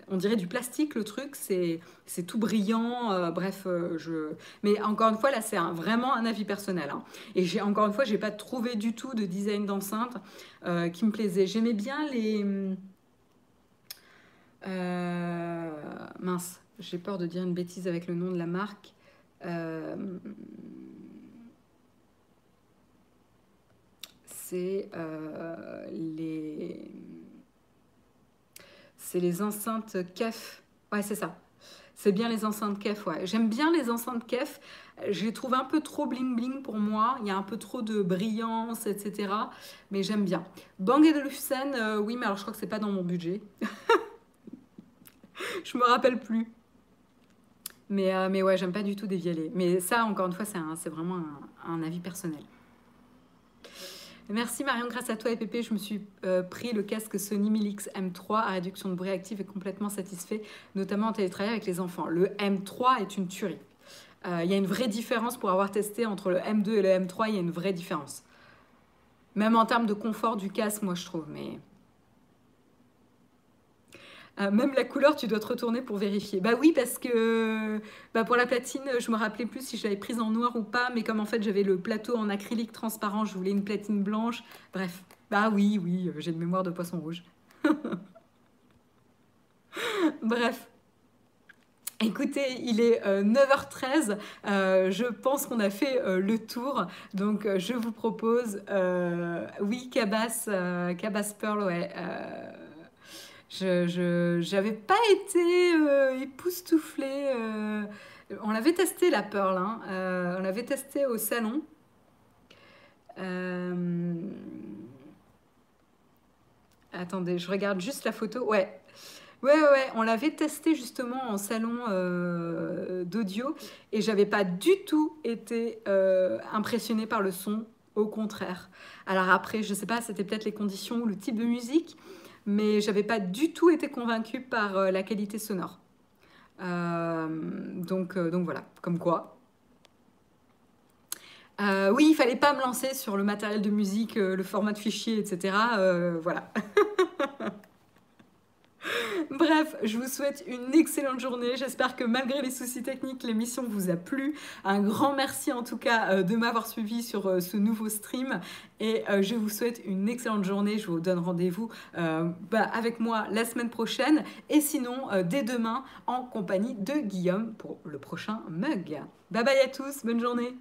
on dirait du plastique le truc, c'est tout brillant, bref, je... Mais encore une fois, là, c'est vraiment un avis personnel. Hein. Et j'ai encore une fois, j'ai pas trouvé du tout de design d'enceinte qui me plaisait. J'aimais bien les... mince, j'ai peur de dire une bêtise avec le nom de la marque. Euh, c'est euh, les c'est les enceintes KEF. Ouais, c'est ça. C'est bien les enceintes KEF, ouais. J'aime bien les enceintes KEF. Je les trouve un peu trop bling bling pour moi. Il y a un peu trop de brillance, etc. Mais j'aime bien. Bang de euh, oui, mais alors je crois que c'est pas dans mon budget. *laughs* je me rappelle plus. Mais, euh, mais ouais, j'aime pas du tout dévialer. Mais ça, encore une fois, c'est vraiment un, avis personnel. Merci Marion, grâce à toi et Pépé, je me suis euh, pris le casque Sony Milix M3 à réduction de bruit active et complètement satisfait, notamment en télétravail avec les enfants. Le M3 est une tuerie. Euh, il y a une vraie différence pour avoir testé entre le M2 et le M3, il y a une vraie différence. Même en termes de confort du casque, moi je trouve, mais euh, même la couleur, tu dois te retourner pour vérifier. Bah oui, parce que bah pour la platine, je me rappelais plus si je l'avais prise en noir ou pas, mais comme en fait j'avais le plateau en acrylique transparent, je voulais une platine blanche. Bref, bah oui, oui, j'ai une mémoire de poisson rouge. *laughs* Bref. Écoutez, il est 9h13, euh, euh, je pense qu'on a fait le tour, donc je vous propose, oui, Cabas, Cabas Pearl, ouais, je n'avais pas été euh, époustouflée. Euh, on l'avait testé la Pearl, hein. euh, on l'avait testé au salon. Attendez, je regarde juste la photo. Ouais, Ouais, ouais, on l'avait testé justement en salon d'audio et j'avais pas du tout été impressionnée par le son, au contraire. Alors après, je sais pas, c'était peut-être les conditions ou le type de musique, mais j'avais pas du tout été convaincue par euh, la qualité sonore. Euh, donc, euh, donc voilà, comme quoi. oui, il fallait pas me lancer sur le matériel de musique, le format de fichier, etc. voilà. *laughs* Bref, je vous souhaite une excellente journée. J'espère que malgré les soucis techniques, l'émission vous a plu. Un grand merci en tout cas euh, de m'avoir suivi sur euh, ce nouveau stream. Et euh, je vous souhaite une excellente journée. Je vous donne rendez-vous bah, avec moi la semaine prochaine. Et sinon, dès demain, en compagnie de Guillaume pour le prochain mug. Bye bye à tous, bonne journée.